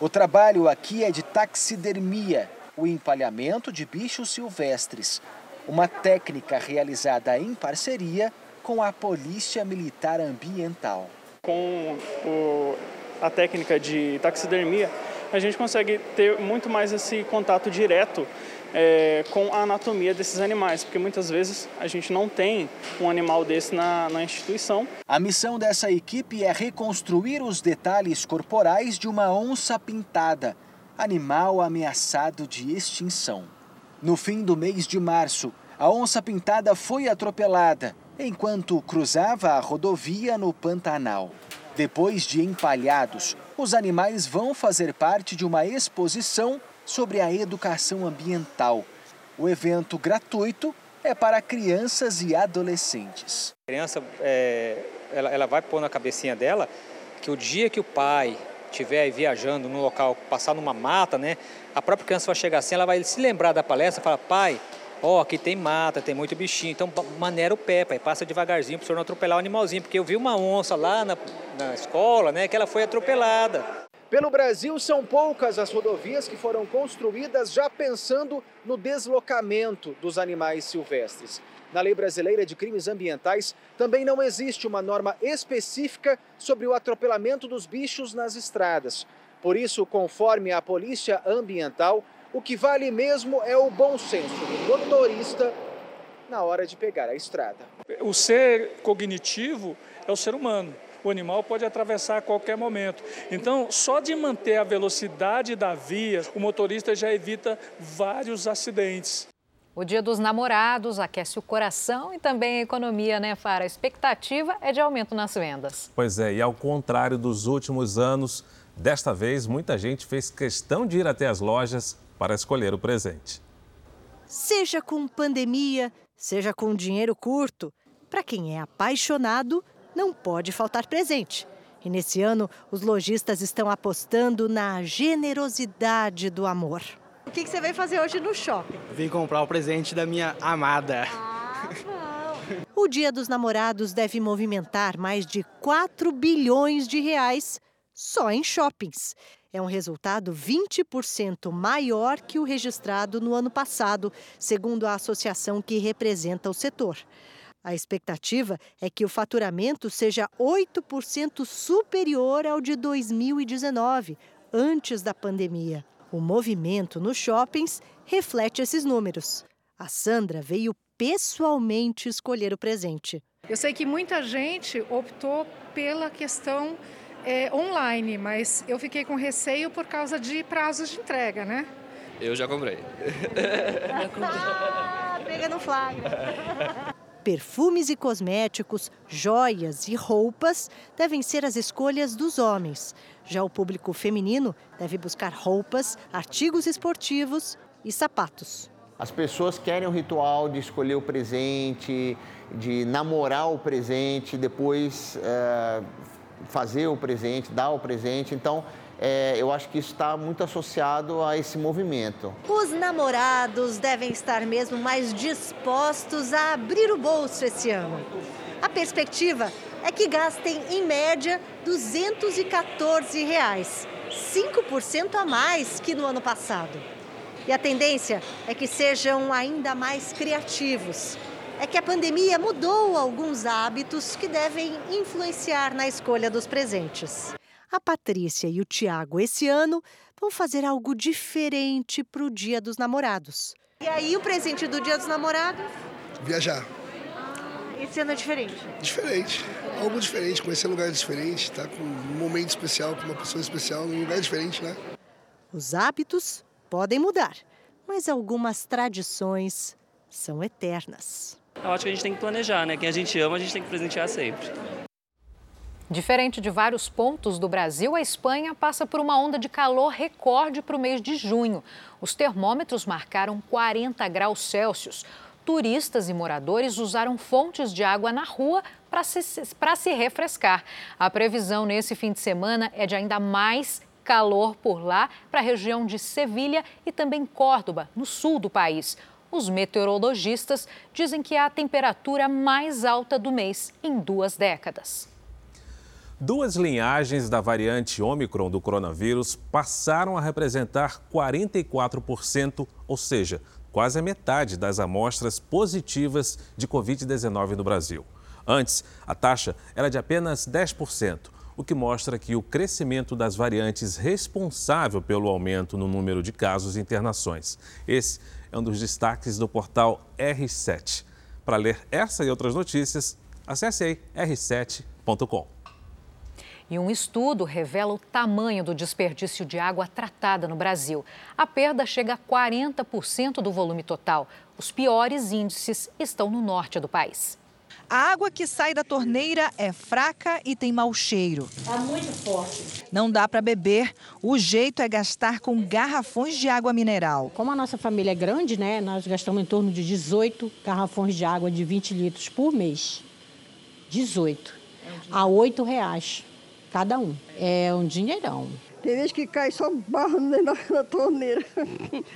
O trabalho aqui é de taxidermia, o empalhamento de bichos silvestres, uma técnica realizada em parceria com a Polícia Militar Ambiental. Com o, a técnica de taxidermia, a gente consegue ter muito mais esse contato direto é, com a anatomia desses animais, porque muitas vezes a gente não tem um animal desse na, na instituição. A missão dessa equipe é reconstruir os detalhes corporais de uma onça pintada, animal ameaçado de extinção. No fim do mês de março, a onça pintada foi atropelada enquanto cruzava a rodovia no Pantanal. Depois de empalhados, os animais vão fazer parte de uma exposição sobre a educação ambiental. O evento gratuito é para crianças e adolescentes. A criança é, ela, ela vai pôr na cabecinha dela que o dia que o pai estiver viajando no local, passar numa mata, né, a própria criança vai chegar assim, ela vai se lembrar da palestra e falar, pai, ó, oh, aqui tem mata, tem muito bichinho, então maneira o pé, pai, passa devagarzinho para o senhor não atropelar o animalzinho, porque eu vi uma onça lá na, na escola, né, que ela foi atropelada. Pelo Brasil, são poucas as rodovias que foram construídas já pensando no deslocamento dos animais silvestres. Na lei brasileira de crimes ambientais, também não existe uma norma específica sobre o atropelamento dos bichos nas estradas. Por isso, conforme a Polícia Ambiental, o que vale mesmo é o bom senso do motorista na hora de pegar a estrada. O ser cognitivo é o ser humano. O animal pode atravessar a qualquer momento. Então, só de manter a velocidade da via, o motorista já evita vários acidentes. O Dia dos Namorados aquece o coração e também a economia, né, Fara? A expectativa é de aumento nas vendas. Pois é, e ao contrário dos últimos anos, desta vez muita gente fez questão de ir até as lojas para escolher o presente. Seja com pandemia, seja com dinheiro curto, para quem é apaixonado, não pode faltar presente. E nesse ano, os lojistas estão apostando na generosidade do amor. O que, você veio fazer hoje no shopping? Vim comprar o presente da minha amada. Ah, bom. O Dia dos Namorados deve movimentar mais de 4 bilhões de reais só em shoppings. É um resultado 20% maior que o registrado no ano passado, segundo a associação que representa o setor. A expectativa é que o faturamento seja 8% superior ao de 2019, antes da pandemia. O movimento nos shoppings reflete esses números. A Sandra veio pessoalmente escolher o presente. Eu sei que muita gente optou pela questão é, online, mas eu fiquei com receio por causa de prazos de entrega, né? Eu já comprei. ah, pega no flagra. Perfumes e cosméticos, joias e roupas devem ser as escolhas dos homens. Já o público feminino deve buscar roupas, artigos esportivos e sapatos. As pessoas querem o ritual de escolher o presente, de namorar o presente, depois é, fazer o presente, dar o presente. Então, é, eu acho que está muito associado a esse movimento. Os namorados devem estar mesmo mais dispostos a abrir o bolso esse ano. A perspectiva é que gastem, em média, 214 reais, 5% a mais que no ano passado. E a tendência é que sejam ainda mais criativos. É que a pandemia mudou alguns hábitos que devem influenciar na escolha dos presentes. A Patrícia e o Tiago, esse ano, vão fazer algo diferente para o Dia dos Namorados. E aí, o presente do Dia dos Namorados? Viajar. Esse ano é diferente? Diferente. Algo diferente, conhecer lugares diferentes, estar tá com um momento especial, com uma pessoa especial, num lugar diferente, né? Os hábitos podem mudar, mas algumas tradições são eternas. Eu acho que a gente tem que planejar, né? Quem a gente ama, a gente tem que presentear sempre. Diferente de vários pontos do Brasil, a Espanha passa por uma onda de calor recorde para o mês de junho. Os termômetros marcaram 40 graus Celsius. Turistas e moradores usaram fontes de água na rua para se, se refrescar. A previsão nesse fim de semana é de ainda mais calor por lá para a região de Sevilha e também Córdoba, no sul do país. Os meteorologistas dizem que é a temperatura mais alta do mês em duas décadas. Duas linhagens da variante Ômicron do coronavírus passaram a representar 44%, ou seja, quase a metade das amostras positivas de Covid-19 no Brasil. Antes, a taxa era de apenas 10%, o que mostra que o crescimento das variantes responsável pelo aumento no número de casos e internações. Esse é um dos destaques do portal R7. Para ler essa e outras notícias, acesse aí r7.com. E um estudo revela o tamanho do desperdício de água tratada no Brasil. A perda chega a 40% do volume total. Os piores índices estão no norte do país. A água que sai da torneira é fraca e tem mau cheiro. É muito forte. Não dá para beber. O jeito é gastar com garrafões de água mineral. Como a nossa família é grande, né? Nós gastamos em torno de 18 garrafões de água de 20 litros por mês. 18. É um a R$ reais cada um. É um dinheirão. Tem vezes que cai só barro dentro da torneira.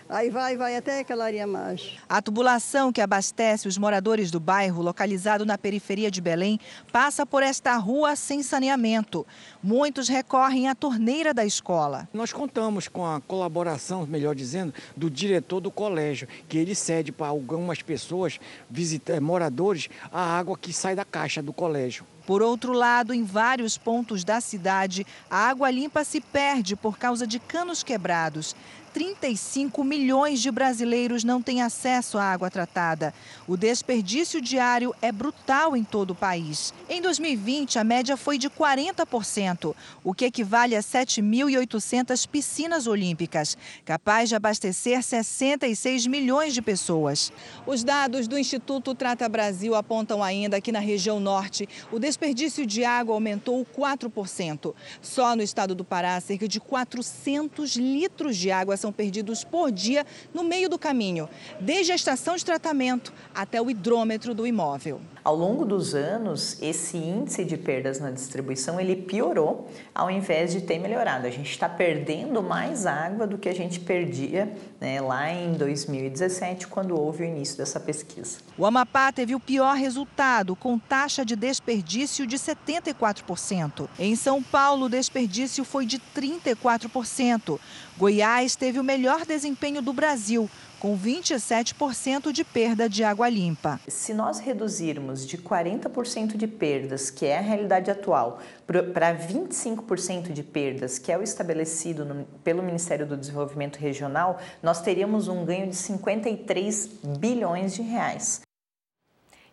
Aí vai, vai até aquela areia mais. A tubulação que abastece os moradores do bairro, localizado na periferia de Belém, passa por esta rua sem saneamento. Muitos recorrem à torneira da escola. Nós contamos com a colaboração, melhor dizendo, do diretor do colégio, que ele cede para algumas pessoas, visitantes, moradores, a água que sai da caixa do colégio. Por outro lado, em vários pontos da cidade, a água limpa se perde por causa de canos quebrados. 35 milhões de brasileiros não têm acesso à água tratada. O desperdício diário é brutal em todo o país. Em 2020, a média foi de 40%, o que equivale a 7.800 piscinas olímpicas, capaz de abastecer 66 milhões de pessoas. Os dados do Instituto Trata Brasil apontam ainda que na região norte, o desperdício de água aumentou 4%. Só no estado do Pará, cerca de 400 litros de água são perdidos por dia no meio do caminho, desde a estação de tratamento até o hidrômetro do imóvel. Ao longo dos anos, esse índice de perdas na distribuição ele piorou ao invés de ter melhorado. A gente está perdendo mais água do que a gente perdia né, lá em 2017, quando houve o início dessa pesquisa. O Amapá teve o pior resultado, com taxa de desperdício de 74%. Em São Paulo, o desperdício foi de 34%. Goiás teve o melhor desempenho do Brasil, com 27% de perda de água limpa. Se nós reduzirmos de 40% de perdas, que é a realidade atual, para 25% de perdas, que é o estabelecido no, pelo Ministério do Desenvolvimento Regional, nós teríamos um ganho de 53 bilhões de reais.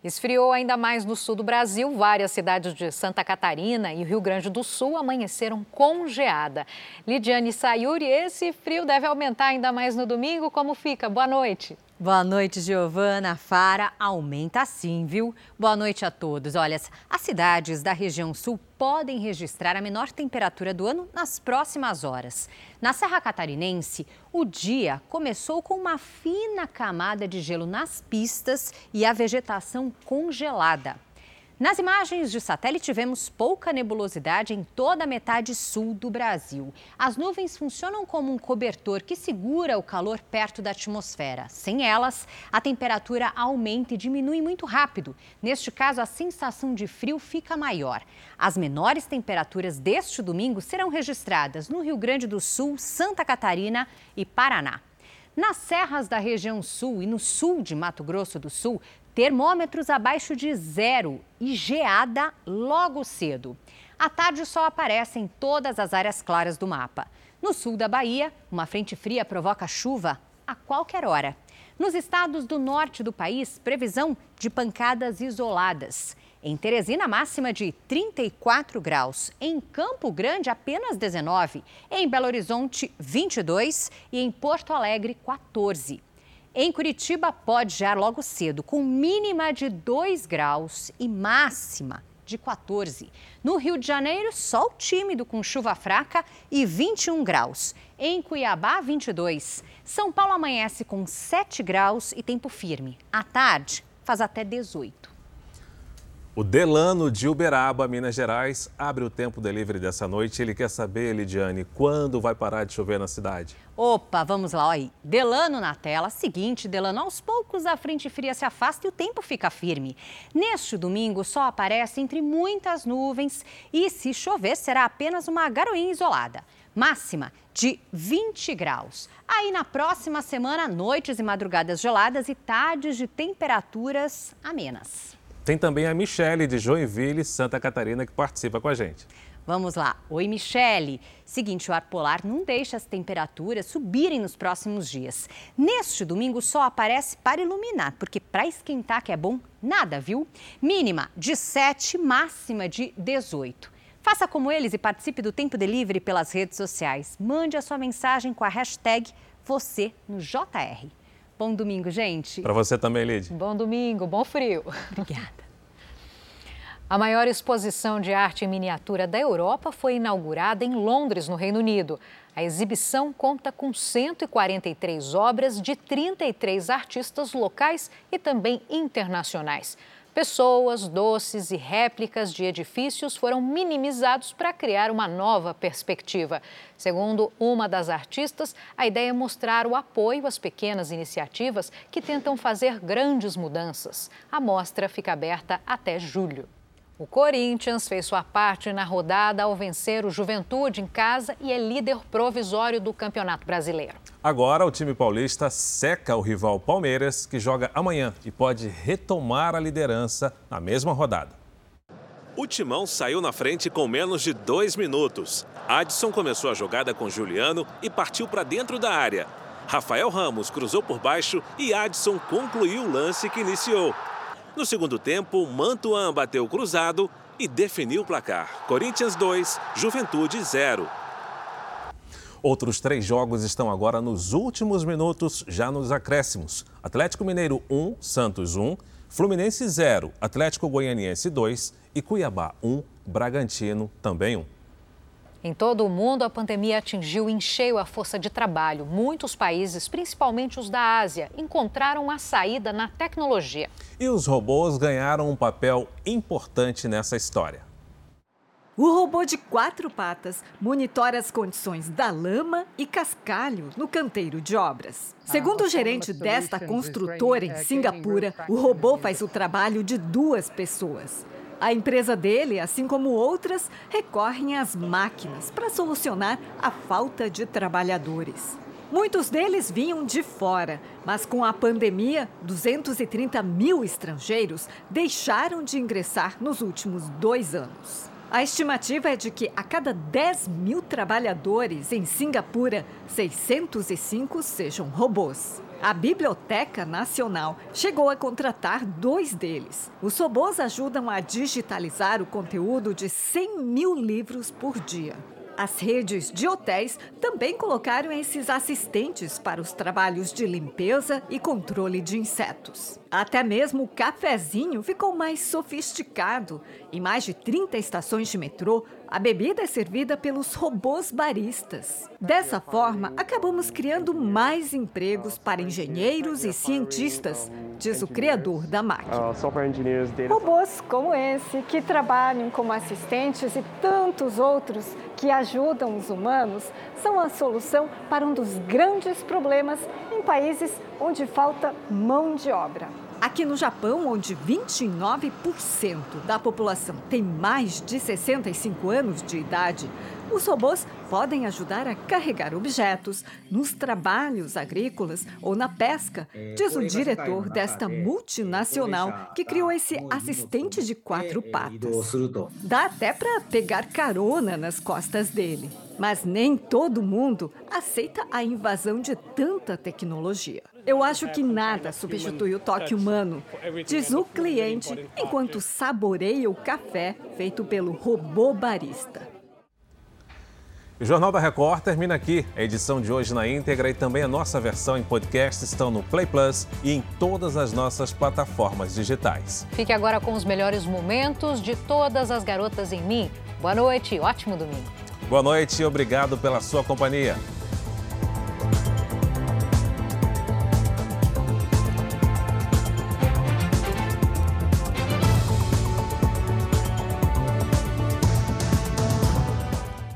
Esfriou ainda mais no sul do Brasil. Várias cidades de Santa Catarina e Rio Grande do Sul amanheceram congeada. Lidiane Sayuri, esse frio deve aumentar ainda mais no domingo. Como fica? Boa noite. Boa noite, Giovana. Fara aumenta sim, viu? Boa noite a todos. Olha, as cidades da região sul podem registrar a menor temperatura do ano nas próximas horas. Na Serra Catarinense, o dia começou com uma fina camada de gelo nas pistas e a vegetação congelada. Nas imagens de satélite, vemos pouca nebulosidade em toda a metade sul do Brasil. As nuvens funcionam como um cobertor que segura o calor perto da atmosfera. Sem elas, a temperatura aumenta e diminui muito rápido. Neste caso, a sensação de frio fica maior. As menores temperaturas deste domingo serão registradas no Rio Grande do Sul, Santa Catarina e Paraná. Nas serras da região sul e no sul de Mato Grosso do Sul, termômetros abaixo de zero e geada logo cedo. À tarde, o sol aparece em todas as áreas claras do mapa. No sul da Bahia, uma frente fria provoca chuva a qualquer hora. Nos estados do norte do país, previsão de pancadas isoladas. Em Teresina, máxima de 34 graus. Em Campo Grande, apenas 19. Em Belo Horizonte, 22. E em Porto Alegre, 14. Em Curitiba, pode já logo cedo, com mínima de 2 graus e máxima de 14. No Rio de Janeiro, sol tímido com chuva fraca e 21 graus. Em Cuiabá, 22. São Paulo amanhece com 7 graus e tempo firme. À tarde, faz até 18. O Delano de Uberaba, Minas Gerais, abre o tempo delivery dessa noite. Ele quer saber, Lidiane, quando vai parar de chover na cidade? Opa, vamos lá, olha. Delano na tela. Seguinte, Delano, aos poucos a frente fria se afasta e o tempo fica firme. Neste domingo, sol aparece entre muitas nuvens e, se chover, será apenas uma garoinha isolada. Máxima de 20 graus. Aí na próxima semana, noites e madrugadas geladas e tardes de temperaturas amenas. Tem também a Michele de Joinville, Santa Catarina, que participa com a gente. Vamos lá. Oi, Michele. Seguinte, o ar polar não deixa as temperaturas subirem nos próximos dias. Neste domingo, o sol aparece para iluminar, porque para esquentar que é bom, nada, viu? Mínima de 7, máxima de 18. Faça como eles e participe do Tempo Delivery pelas redes sociais. Mande a sua mensagem com a hashtag você no JR. Bom domingo, gente. Para você também, Lid. Bom domingo, bom frio. Obrigada. A maior exposição de arte em miniatura da Europa foi inaugurada em Londres, no Reino Unido. A exibição conta com 143 obras de 33 artistas locais e também internacionais. Pessoas, doces e réplicas de edifícios foram minimizados para criar uma nova perspectiva. Segundo uma das artistas, a ideia é mostrar o apoio às pequenas iniciativas que tentam fazer grandes mudanças. A mostra fica aberta até julho. O Corinthians fez sua parte na rodada ao vencer o Juventude em casa e é líder provisório do Campeonato Brasileiro. Agora, o time paulista seca o rival Palmeiras, que joga amanhã e pode retomar a liderança na mesma rodada. O Timão saiu na frente com menos de dois minutos. Adson começou a jogada com Juliano e partiu para dentro da área. Rafael Ramos cruzou por baixo e Adson concluiu o lance que iniciou. No segundo tempo, Mantuan bateu cruzado e definiu o placar. Corinthians 2, Juventude 0. Outros três jogos estão agora nos últimos minutos, já nos acréscimos. Atlético Mineiro 1, Santos 1, Fluminense 0, Atlético Goianiense 2 e Cuiabá 1, Bragantino também 1. Em todo o mundo, a pandemia atingiu em cheio a força de trabalho. Muitos países, principalmente os da Ásia, encontraram a saída na tecnologia. E os robôs ganharam um papel importante nessa história. O robô de quatro patas monitora as condições da lama e cascalho no canteiro de obras. Segundo o gerente desta construtora em Singapura, o robô faz o trabalho de duas pessoas. A empresa dele, assim como outras, recorrem às máquinas para solucionar a falta de trabalhadores. Muitos deles vinham de fora, mas com a pandemia, 230 mil estrangeiros deixaram de ingressar nos últimos dois anos. A estimativa é de que a cada 10 mil trabalhadores em Singapura, 605 sejam robôs. A Biblioteca Nacional chegou a contratar dois deles. Os robôs ajudam a digitalizar o conteúdo de 100 mil livros por dia. As redes de hotéis também colocaram esses assistentes para os trabalhos de limpeza e controle de insetos. Até mesmo o cafezinho ficou mais sofisticado. Em mais de 30 estações de metrô, a bebida é servida pelos robôs baristas. Dessa forma, acabamos criando mais empregos para engenheiros e cientistas, diz o criador da máquina. Robôs como esse, que trabalham como assistentes e tantos outros que ajudam os humanos, são a solução para um dos grandes problemas em países onde falta mão de obra. Aqui no Japão, onde 29% da população tem mais de 65 anos de idade, os robôs podem ajudar a carregar objetos nos trabalhos agrícolas ou na pesca, diz o diretor desta multinacional que criou esse assistente de quatro patas. Dá até para pegar carona nas costas dele. Mas nem todo mundo aceita a invasão de tanta tecnologia. Eu acho que nada substitui o toque humano, diz o cliente, enquanto saboreia o café feito pelo robô barista. O Jornal da Record termina aqui. A edição de hoje na íntegra e também a nossa versão em podcast estão no Play Plus e em todas as nossas plataformas digitais. Fique agora com os melhores momentos de todas as garotas em mim. Boa noite e ótimo domingo. Boa noite e obrigado pela sua companhia.